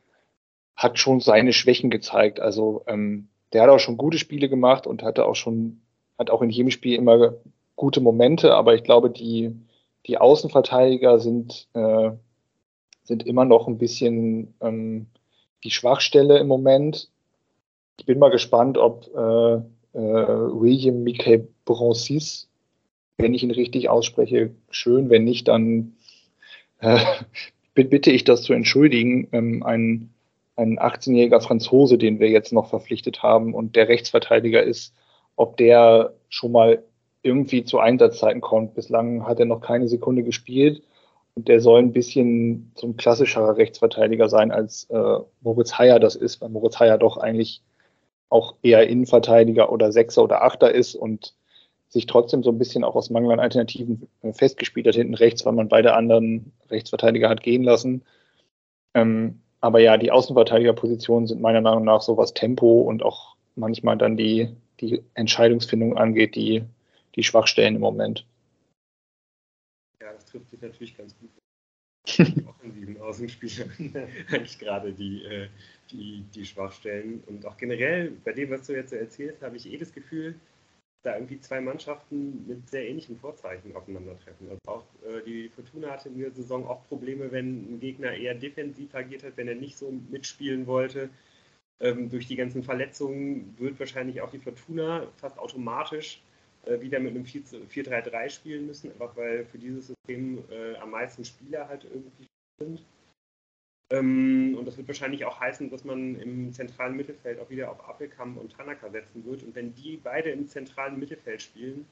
hat schon seine Schwächen gezeigt. Also ähm, der hat auch schon gute Spiele gemacht und hatte auch schon, hat auch in jedem Spiel immer gute Momente, aber ich glaube, die, die Außenverteidiger sind, äh, sind immer noch ein bisschen ähm, die Schwachstelle im Moment. Ich bin mal gespannt, ob äh, äh, William Mickey Broncis, wenn ich ihn richtig ausspreche, schön, wenn nicht, dann äh, bitte ich das zu entschuldigen. Ähm, ein, ein 18-jähriger Franzose, den wir jetzt noch verpflichtet haben und der Rechtsverteidiger ist, ob der schon mal irgendwie zu Einsatzzeiten kommt. Bislang hat er noch keine Sekunde gespielt und der soll ein bisschen so ein klassischerer Rechtsverteidiger sein, als äh, Moritz Heyer das ist, weil Moritz Heyer doch eigentlich auch eher Innenverteidiger oder Sechser oder Achter ist und sich trotzdem so ein bisschen auch aus Mangel an Alternativen äh, festgespielt hat hinten rechts, weil man beide anderen Rechtsverteidiger hat gehen lassen. Ähm, aber ja, die Außenverteidigerpositionen sind meiner Meinung nach so was Tempo und auch manchmal dann die, die Entscheidungsfindung angeht, die, die Schwachstellen im Moment. Ja, das trifft sich natürlich ganz gut. offensiven Außenspielern eigentlich gerade die, äh, die, die Schwachstellen. Und auch generell, bei dem, was du jetzt erzählst, habe ich eh das Gefühl, da irgendwie zwei Mannschaften mit sehr ähnlichen Vorzeichen aufeinandertreffen. Also auch äh, die Fortuna hatte in der Saison auch Probleme, wenn ein Gegner eher defensiv agiert hat, wenn er nicht so mitspielen wollte. Ähm, durch die ganzen Verletzungen wird wahrscheinlich auch die Fortuna fast automatisch äh, wieder mit einem 4-3-3 spielen müssen, einfach weil für dieses System äh, am meisten Spieler halt irgendwie sind. Ähm, und das wird wahrscheinlich auch heißen, dass man im zentralen Mittelfeld auch wieder auf Appelkamp und Tanaka setzen wird. Und wenn die beide im zentralen Mittelfeld spielen,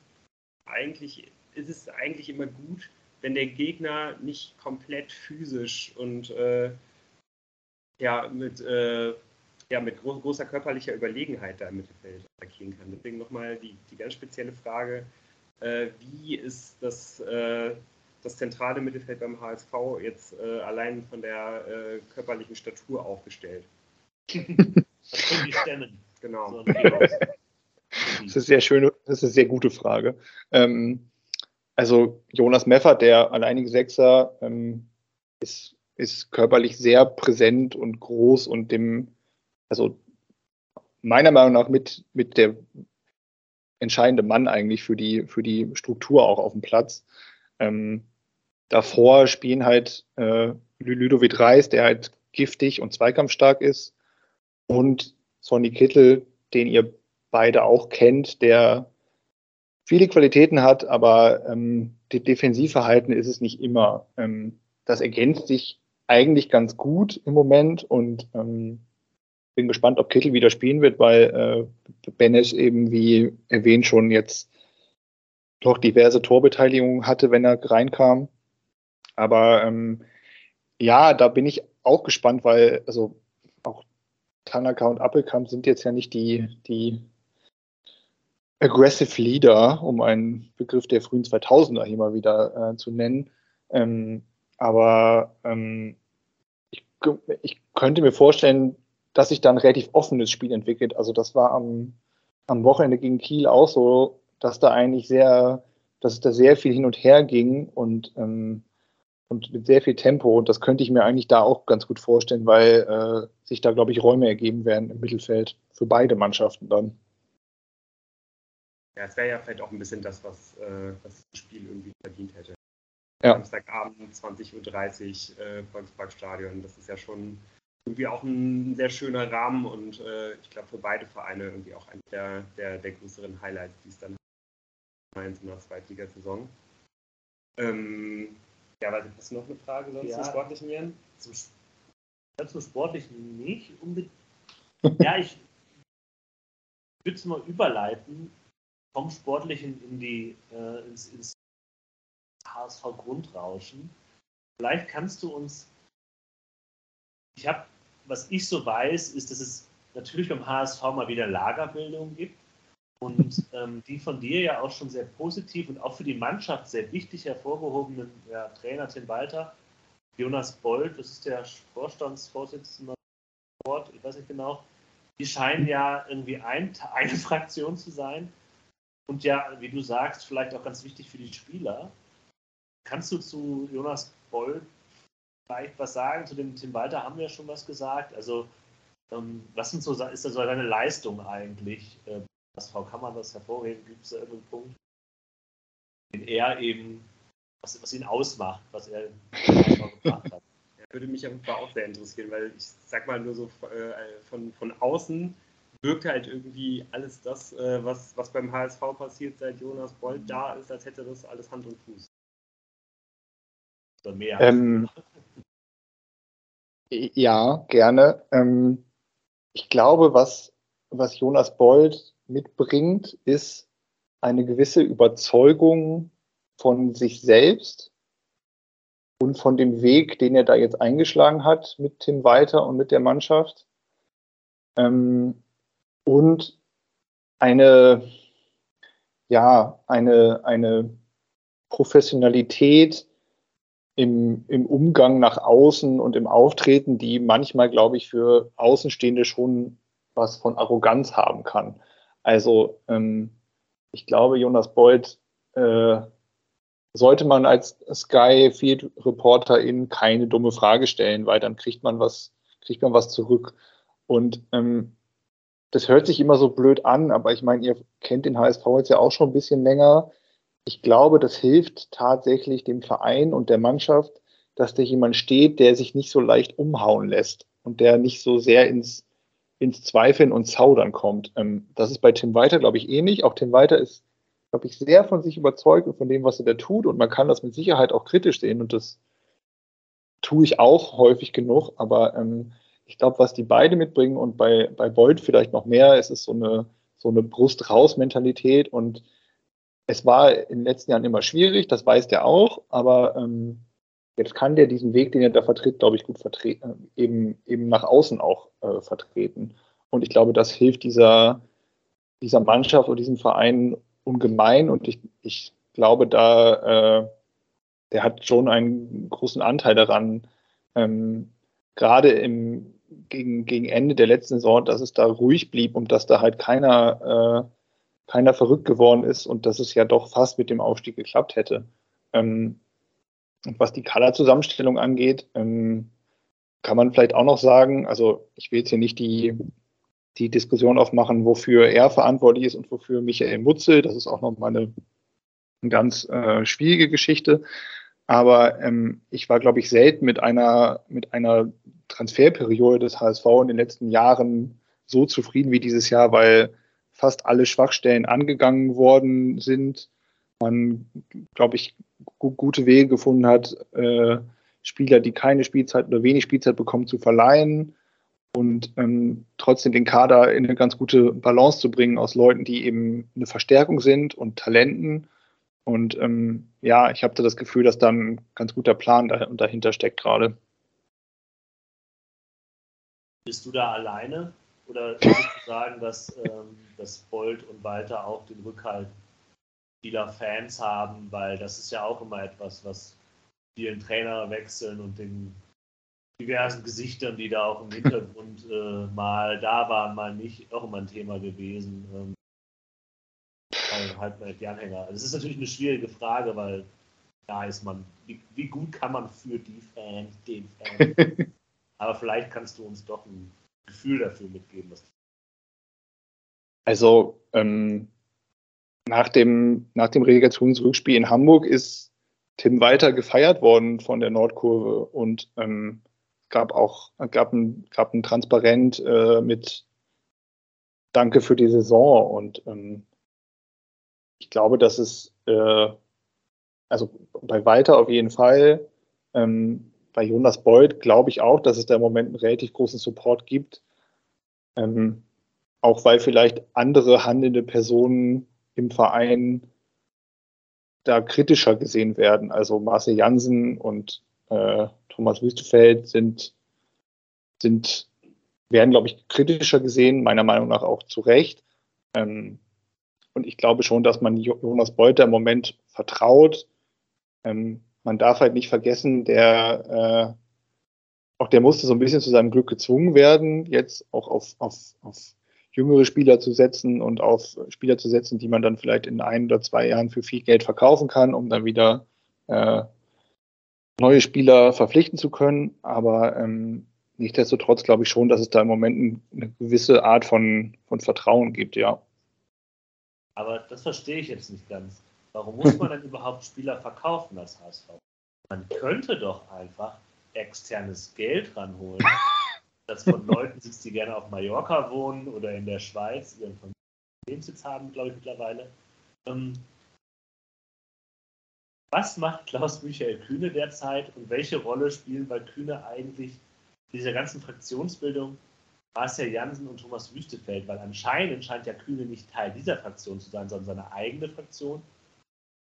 eigentlich ist es eigentlich immer gut, wenn der Gegner nicht komplett physisch und äh, ja, mit, äh, ja, mit gro großer körperlicher Überlegenheit da im Mittelfeld attackieren kann. Deswegen nochmal die, die ganz spezielle Frage, äh, wie ist das, äh, das zentrale Mittelfeld beim HSV jetzt äh, allein von der äh, körperlichen Statur aufgestellt? das können die stemmen. Genau. So, Das ist sehr schöne, das ist eine sehr gute Frage. Ähm, also Jonas Meffert, der alleinige Sechser, ähm, ist, ist körperlich sehr präsent und groß und dem, also meiner Meinung nach mit, mit der entscheidende Mann eigentlich für die, für die Struktur auch auf dem Platz. Ähm, davor spielen halt äh, Ludovic Reis, der halt giftig und zweikampfstark ist, und Sonny Kittel, den ihr beide auch kennt, der viele Qualitäten hat, aber ähm, die Defensivverhalten ist es nicht immer. Ähm, das ergänzt sich eigentlich ganz gut im Moment und ähm, bin gespannt, ob Kittel wieder spielen wird, weil äh, Benes eben, wie erwähnt, schon jetzt doch diverse Torbeteiligungen hatte, wenn er reinkam. Aber ähm, ja, da bin ich auch gespannt, weil also auch Tanaka und Appelkamp sind jetzt ja nicht die, die Aggressive Leader, um einen Begriff der frühen 2000er hier mal wieder äh, zu nennen. Ähm, aber ähm, ich, ich, könnte mir vorstellen, dass sich da ein relativ offenes Spiel entwickelt. Also das war am, am Wochenende gegen Kiel auch so, dass da eigentlich sehr, dass es da sehr viel hin und her ging und, ähm, und mit sehr viel Tempo. Und das könnte ich mir eigentlich da auch ganz gut vorstellen, weil äh, sich da, glaube ich, Räume ergeben werden im Mittelfeld für beide Mannschaften dann ja, es wäre ja vielleicht auch ein bisschen das, was, äh, das Spiel irgendwie verdient hätte. Ja. Samstagabend, 20.30 Uhr, äh, Volksparkstadion, das ist ja schon irgendwie auch ein sehr schöner Rahmen und äh, ich glaube für beide Vereine irgendwie auch einer der, der, der größeren Highlights, die es dann in einer Zweitligasaison. Ähm, ja, warte, hast du noch eine Frage sonst Ja. zum Sportlichen, Jan? Zum, ja, zum Sportlichen nicht unbedingt. ja, ich würde es mal überleiten vom Sportlichen in die, äh, ins, ins HSV-Grundrauschen. Vielleicht kannst du uns, ich habe, was ich so weiß, ist, dass es natürlich beim HSV mal wieder Lagerbildung gibt und ähm, die von dir ja auch schon sehr positiv und auch für die Mannschaft sehr wichtig hervorgehobenen ja, Trainer Tim Walter, Jonas Bold, das ist der Vorstandsvorsitzende Sport, ich weiß nicht genau, die scheinen ja irgendwie ein, eine Fraktion zu sein. Und ja, wie du sagst, vielleicht auch ganz wichtig für die Spieler. Kannst du zu Jonas Boll vielleicht was sagen? Zu dem Tim Walter haben wir ja schon was gesagt. Also, ähm, was sind so, ist da so seine Leistung eigentlich? Äh, was Frau man das hervorheben? Gibt es da irgendeinen Punkt, den er eben, was, was ihn ausmacht, was er gemacht hat? Würde mich aber auch sehr interessieren, weil ich sag mal nur so äh, von, von außen wirkt halt irgendwie alles das, äh, was, was beim HSV passiert, seit Jonas Bold da ist, als hätte das alles Hand und Fuß. Oder mehr. Ähm, ja, gerne. Ähm, ich glaube, was, was Jonas Bold mitbringt, ist eine gewisse Überzeugung von sich selbst und von dem Weg, den er da jetzt eingeschlagen hat mit Tim Walter und mit der Mannschaft. Ähm, und eine, ja, eine, eine Professionalität im, im Umgang nach außen und im Auftreten, die manchmal, glaube ich, für Außenstehende schon was von Arroganz haben kann. Also ähm, ich glaube, Jonas Bold äh, sollte man als Sky Field Reporterin keine dumme Frage stellen, weil dann kriegt man was, kriegt man was zurück. Und ähm, das hört sich immer so blöd an, aber ich meine, ihr kennt den HSV jetzt ja auch schon ein bisschen länger. Ich glaube, das hilft tatsächlich dem Verein und der Mannschaft, dass da jemand steht, der sich nicht so leicht umhauen lässt und der nicht so sehr ins, ins Zweifeln und Zaudern kommt. Ähm, das ist bei Tim Walter, glaube ich, ähnlich. Auch Tim Walter ist, glaube ich, sehr von sich überzeugt und von dem, was er da tut. Und man kann das mit Sicherheit auch kritisch sehen. Und das tue ich auch häufig genug. Aber ähm, ich glaube, was die beide mitbringen und bei, bei Boyd vielleicht noch mehr, ist es so eine, so eine Brust-Raus-Mentalität und es war in den letzten Jahren immer schwierig, das weiß der auch, aber ähm, jetzt kann der diesen Weg, den er da vertritt, glaube ich, gut vertreten, äh, eben, eben nach außen auch äh, vertreten. Und ich glaube, das hilft dieser, dieser Mannschaft oder diesem Verein ungemein. Und ich, ich glaube, da, äh, der hat schon einen großen Anteil daran, ähm, gerade im, gegen, gegen Ende der letzten Saison, dass es da ruhig blieb und dass da halt keiner, äh, keiner verrückt geworden ist und dass es ja doch fast mit dem Aufstieg geklappt hätte. Ähm, und was die Color-Zusammenstellung angeht, ähm, kann man vielleicht auch noch sagen, also ich will jetzt hier nicht die, die Diskussion aufmachen, wofür er verantwortlich ist und wofür Michael Mutzel. Das ist auch nochmal eine, eine ganz äh, schwierige Geschichte. Aber ähm, ich war, glaube ich, selten mit einer, mit einer Transferperiode des HSV in den letzten Jahren so zufrieden wie dieses Jahr, weil fast alle Schwachstellen angegangen worden sind. Man, glaube ich, gute Wege gefunden hat, äh, Spieler, die keine Spielzeit oder wenig Spielzeit bekommen, zu verleihen und ähm, trotzdem den Kader in eine ganz gute Balance zu bringen aus Leuten, die eben eine Verstärkung sind und Talenten. Und ähm, ja, ich habe da das Gefühl, dass da ein ganz guter Plan dahinter steckt gerade. Bist du da alleine? Oder sagen, dass, ähm, dass Bolt und Walter auch den Rückhalt vieler Fans haben? Weil das ist ja auch immer etwas, was vielen Trainer wechseln und den diversen Gesichtern, die da auch im Hintergrund äh, mal da waren, mal nicht, auch immer ein Thema gewesen. Ähm, halt mal die Anhänger. Also es ist natürlich eine schwierige Frage, weil da ist man, wie, wie gut kann man für die Fans, den Fans. Aber vielleicht kannst du uns doch ein Gefühl dafür mitgeben. Was also ähm, nach dem, nach dem Relegationsrückspiel in Hamburg ist Tim Walter gefeiert worden von der Nordkurve und ähm, gab auch gab ein, gab ein Transparent äh, mit Danke für die Saison und ähm, ich glaube, dass es äh, also bei Walter auf jeden Fall ähm, bei Jonas Beuth glaube ich auch, dass es da im Moment einen relativ großen Support gibt. Ähm, auch weil vielleicht andere handelnde Personen im Verein da kritischer gesehen werden. Also Marcel Jansen und äh, Thomas Wüstefeld sind, sind, werden, glaube ich, kritischer gesehen, meiner Meinung nach auch zu Recht. Ähm, und ich glaube schon, dass man Jonas Beuter im Moment vertraut. Ähm, man darf halt nicht vergessen, der äh, auch der musste so ein bisschen zu seinem Glück gezwungen werden, jetzt auch auf, auf, auf jüngere Spieler zu setzen und auf Spieler zu setzen, die man dann vielleicht in ein oder zwei Jahren für viel Geld verkaufen kann, um dann wieder äh, neue Spieler verpflichten zu können. Aber ähm, nichtsdestotrotz glaube ich schon, dass es da im Moment eine gewisse Art von, von Vertrauen gibt, ja. Aber das verstehe ich jetzt nicht ganz. Warum muss man denn überhaupt Spieler verkaufen als HSV? Man könnte doch einfach externes Geld ranholen. das von Leuten sitzt, die gerne auf Mallorca wohnen oder in der Schweiz ihren Lebenssitz haben, glaube ich mittlerweile. Ähm, was macht Klaus Michael Kühne derzeit und welche Rolle spielen bei Kühne eigentlich dieser ganzen Fraktionsbildung Marcel Jansen und Thomas Wüstefeld? Weil anscheinend scheint ja Kühne nicht Teil dieser Fraktion zu sein, sondern seine eigene Fraktion.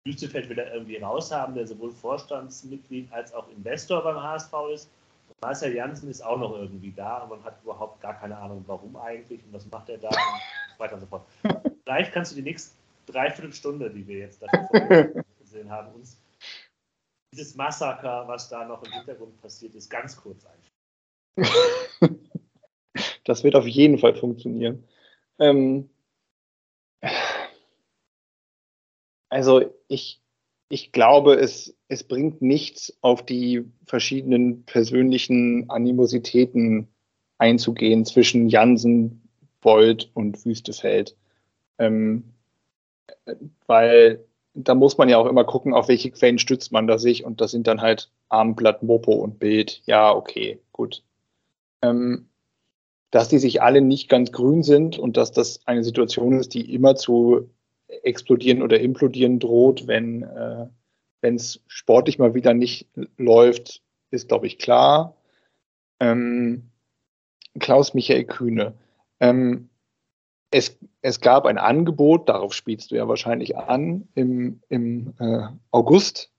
Wüstefeld will er irgendwie raushaben, der sowohl Vorstandsmitglied als auch Investor beim HSV ist. Und Marcel Janssen ist auch noch irgendwie da, aber man hat überhaupt gar keine Ahnung, warum eigentlich und was macht er da und so weiter und so fort. Vielleicht kannst du die nächste Dreiviertelstunde, die wir jetzt dafür gesehen haben, uns dieses Massaker, was da noch im Hintergrund passiert ist, ganz kurz einschauen. Das wird auf jeden Fall funktionieren. Ähm, also ich, ich glaube, es, es bringt nichts, auf die verschiedenen persönlichen Animositäten einzugehen zwischen Jansen, Bold und Wüstefeld. Ähm, weil da muss man ja auch immer gucken, auf welche Quellen stützt man da sich und das sind dann halt Armblatt, Mopo und Bild. Ja, okay, gut. Ähm, dass die sich alle nicht ganz grün sind und dass das eine Situation ist, die immer zu explodieren oder implodieren droht, wenn äh, es sportlich mal wieder nicht läuft, ist, glaube ich, klar. Ähm, Klaus Michael Kühne. Ähm, es, es gab ein Angebot, darauf spielst du ja wahrscheinlich an, im, im äh, August.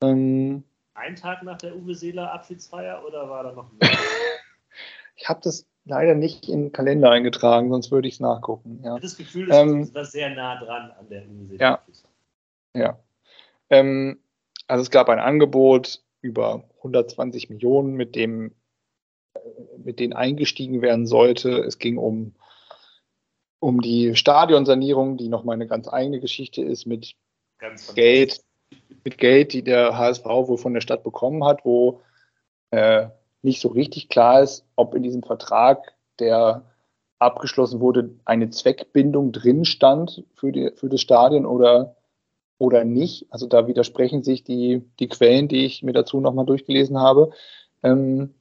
Ähm, ein Tag nach der Uwe Seeler Abschiedsfeier oder war da noch mehr? ich habe das leider nicht in den Kalender eingetragen, sonst würde ich es nachgucken. Ja. Das Gefühl, ist ähm, war sehr nah dran an der Seeler. Ja. ja. Ähm, also es gab ein Angebot über 120 Millionen, mit dem mit denen eingestiegen werden sollte. Es ging um, um die Stadionsanierung, die nochmal eine ganz eigene Geschichte ist mit Geld, mit Geld, die der HSV wohl von der Stadt bekommen hat, wo äh, nicht so richtig klar ist, ob in diesem Vertrag, der abgeschlossen wurde, eine Zweckbindung drin stand für, die, für das Stadion oder, oder nicht. Also da widersprechen sich die, die Quellen, die ich mir dazu nochmal durchgelesen habe. Ähm,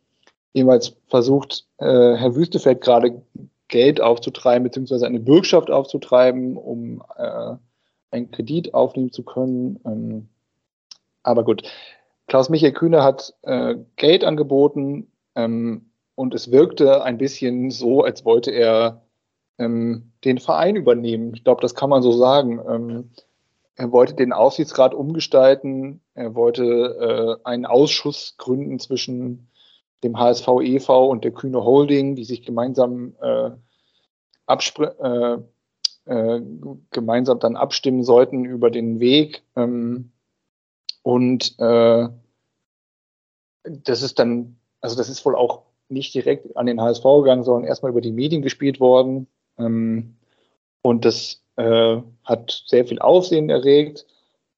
Jeweils versucht äh, Herr Wüstefeld gerade Geld aufzutreiben, beziehungsweise eine Bürgschaft aufzutreiben, um äh, einen Kredit aufnehmen zu können. Ähm, aber gut, Klaus-Michael Kühne hat äh, Geld angeboten ähm, und es wirkte ein bisschen so, als wollte er ähm, den Verein übernehmen. Ich glaube, das kann man so sagen. Ähm, er wollte den Aufsichtsrat umgestalten. Er wollte äh, einen Ausschuss gründen zwischen dem HSV e.V. und der Kühne Holding, die sich gemeinsam äh, äh, äh, gemeinsam dann abstimmen sollten über den Weg. Ähm, und äh, das ist dann, also das ist wohl auch nicht direkt an den HSV gegangen, sondern erstmal über die Medien gespielt worden. Ähm, und das äh, hat sehr viel Aufsehen erregt.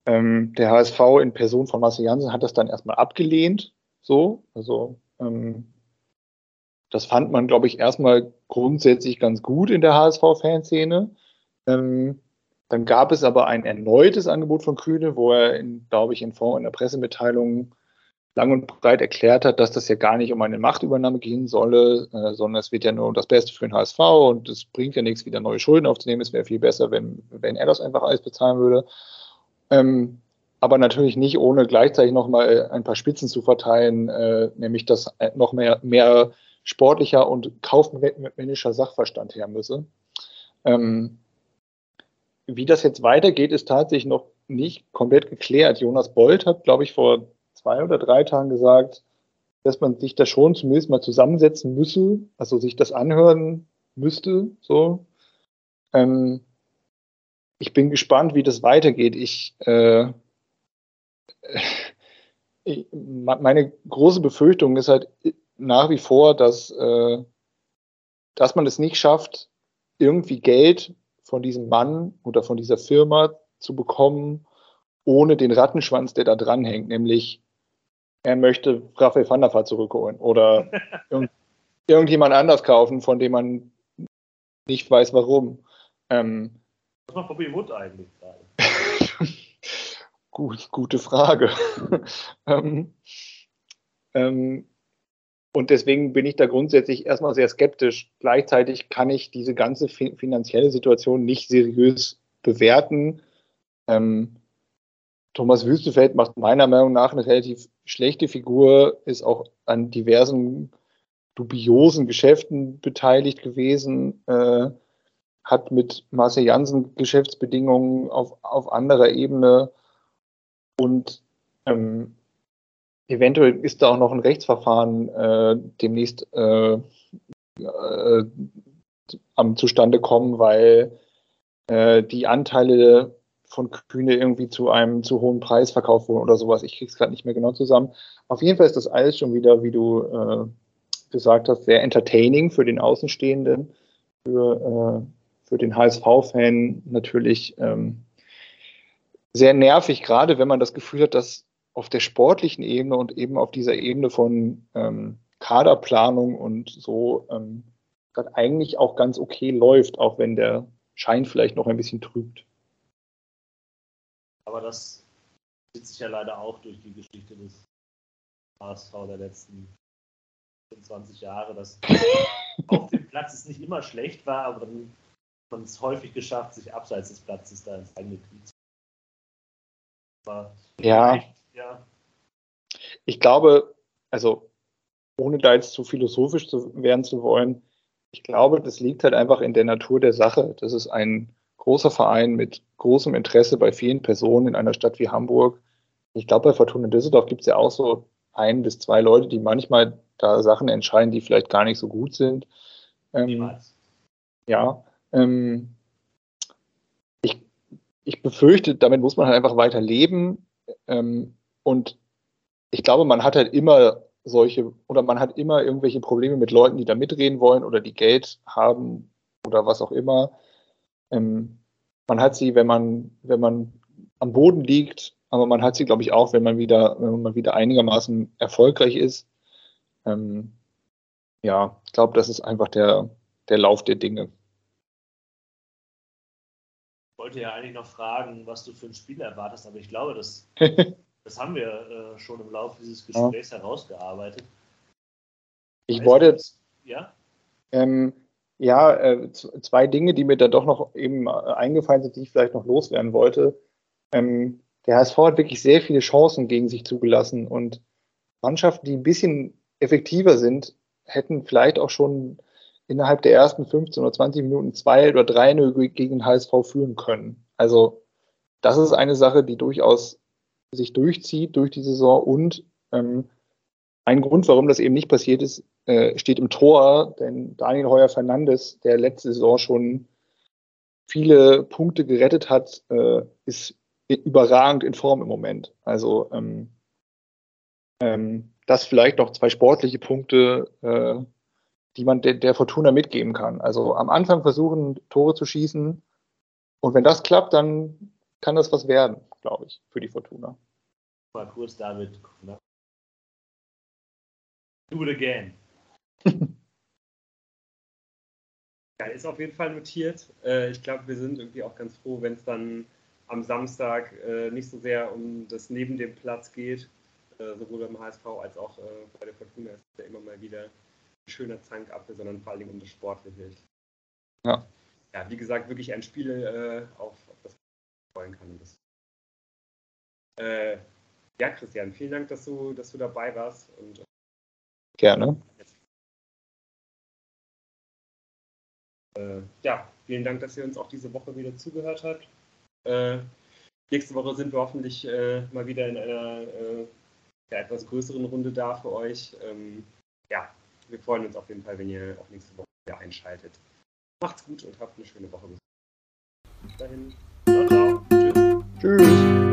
Ähm, der HSV in Person von Marcel Janssen hat das dann erstmal abgelehnt. So, also ähm, das fand man, glaube ich, erstmal grundsätzlich ganz gut in der HSV-Fanszene. Ähm, dann gab es aber ein erneutes Angebot von Kühne, wo er, glaube ich, in Form einer Pressemitteilung lang und breit erklärt hat, dass das ja gar nicht um eine Machtübernahme gehen solle, äh, sondern es wird ja nur um das Beste für den HSV und es bringt ja nichts, wieder neue Schulden aufzunehmen. Es wäre viel besser, wenn, wenn er das einfach alles bezahlen würde. Ähm, aber natürlich nicht ohne gleichzeitig nochmal ein paar Spitzen zu verteilen, äh, nämlich dass noch mehr, mehr sportlicher und kaufmännischer Sachverstand her müsse. Ähm, wie das jetzt weitergeht, ist tatsächlich noch nicht komplett geklärt. Jonas Bolt hat, glaube ich, vor zwei oder drei Tagen gesagt, dass man sich da schon zumindest mal zusammensetzen müsse, also sich das anhören müsste. So. Ähm, ich bin gespannt, wie das weitergeht. Ich äh, meine große Befürchtung ist halt nach wie vor, dass, äh, dass man es nicht schafft, irgendwie Geld von diesem Mann oder von dieser Firma zu bekommen, ohne den Rattenschwanz, der da dranhängt, nämlich er möchte Raphael van der Vaart zurückholen oder irgend, irgendjemand anders kaufen, von dem man nicht weiß, warum. Ähm, Was macht Bobby Wood eigentlich gerade? Gut, gute Frage. ähm, ähm, und deswegen bin ich da grundsätzlich erstmal sehr skeptisch. Gleichzeitig kann ich diese ganze finanzielle Situation nicht seriös bewerten. Ähm, Thomas Wüstefeld macht meiner Meinung nach eine relativ schlechte Figur, ist auch an diversen dubiosen Geschäften beteiligt gewesen, äh, hat mit Marcel Janssen Geschäftsbedingungen auf, auf anderer Ebene und ähm, eventuell ist da auch noch ein Rechtsverfahren äh, demnächst äh, äh, am zustande kommen, weil äh, die Anteile von Kühne irgendwie zu einem zu hohen Preis verkauft wurden oder sowas. Ich krieg's gerade nicht mehr genau zusammen. Auf jeden Fall ist das alles schon wieder, wie du äh, gesagt hast, sehr entertaining für den Außenstehenden, für, äh, für den HSV-Fan natürlich ähm, sehr nervig, gerade wenn man das Gefühl hat, dass auf der sportlichen Ebene und eben auf dieser Ebene von ähm, Kaderplanung und so ähm, das eigentlich auch ganz okay läuft, auch wenn der Schein vielleicht noch ein bisschen trübt. Aber das zieht sich ja leider auch durch die Geschichte des HSV der letzten 25 Jahre, dass auf dem Platz es nicht immer schlecht war, aber dann man es häufig geschafft, sich abseits des Platzes da ins eigene Glied zu ja. Ja. Ich glaube, also ohne da jetzt zu philosophisch zu werden zu wollen, ich glaube, das liegt halt einfach in der Natur der Sache. Das ist ein großer Verein mit großem Interesse bei vielen Personen in einer Stadt wie Hamburg. Ich glaube, bei Fortuna Düsseldorf gibt es ja auch so ein bis zwei Leute, die manchmal da Sachen entscheiden, die vielleicht gar nicht so gut sind. Ähm, ja, ähm, ich, ich befürchte, damit muss man halt einfach weiter leben. Ähm, und ich glaube, man hat halt immer solche, oder man hat immer irgendwelche Probleme mit Leuten, die da mitreden wollen oder die Geld haben oder was auch immer. Ähm, man hat sie, wenn man, wenn man am Boden liegt, aber man hat sie, glaube ich, auch, wenn man wieder, wenn man wieder einigermaßen erfolgreich ist. Ähm, ja, ich glaube, das ist einfach der, der Lauf der Dinge. Ich wollte ja eigentlich noch fragen, was du für ein Spiel erwartest, aber ich glaube, das, das haben wir äh, schon im Laufe dieses Gesprächs ja. herausgearbeitet. Ich weißt wollte. Ja? Ähm, ja, äh, zwei Dinge, die mir da doch noch eben äh, eingefallen sind, die ich vielleicht noch loswerden wollte. Ähm, der HSV hat wirklich sehr viele Chancen gegen sich zugelassen und Mannschaften, die ein bisschen effektiver sind, hätten vielleicht auch schon innerhalb der ersten 15 oder 20 Minuten zwei oder drei gegen den HSV führen können. Also das ist eine Sache, die durchaus sich durchzieht durch die Saison und ähm, ein Grund, warum das eben nicht passiert ist, äh, steht im Tor, denn Daniel Heuer Fernandes, der letzte Saison schon viele Punkte gerettet hat, äh, ist überragend in Form im Moment. Also ähm, ähm, das vielleicht noch zwei sportliche Punkte, äh, die man de der Fortuna mitgeben kann. Also am Anfang versuchen, Tore zu schießen. Und wenn das klappt, dann kann das was werden, glaube ich, für die Fortuna. Mal kurz damit. Ne? Do it again. ja, ist auf jeden Fall notiert. Äh, ich glaube, wir sind irgendwie auch ganz froh, wenn es dann am Samstag äh, nicht so sehr um das neben dem Platz geht, äh, sowohl beim HSV als auch bei der Fortuna ist es ja immer mal wieder ein schöner Zankapfel, sondern vor allem um das Sportliche. Ja. Ja, wie gesagt, wirklich ein Spiel, auf, freuen kann. Äh, ja, Christian, vielen Dank, dass du, dass du dabei warst. Und, Gerne. ja, vielen Dank, dass ihr uns auch diese Woche wieder zugehört habt. Äh, nächste Woche sind wir hoffentlich äh, mal wieder in einer äh, ja, etwas größeren Runde da für euch. Ähm, ja, wir freuen uns auf jeden Fall, wenn ihr auch nächste Woche wieder einschaltet. Macht's gut und habt eine schöne Woche. Bis dahin. Tschüss.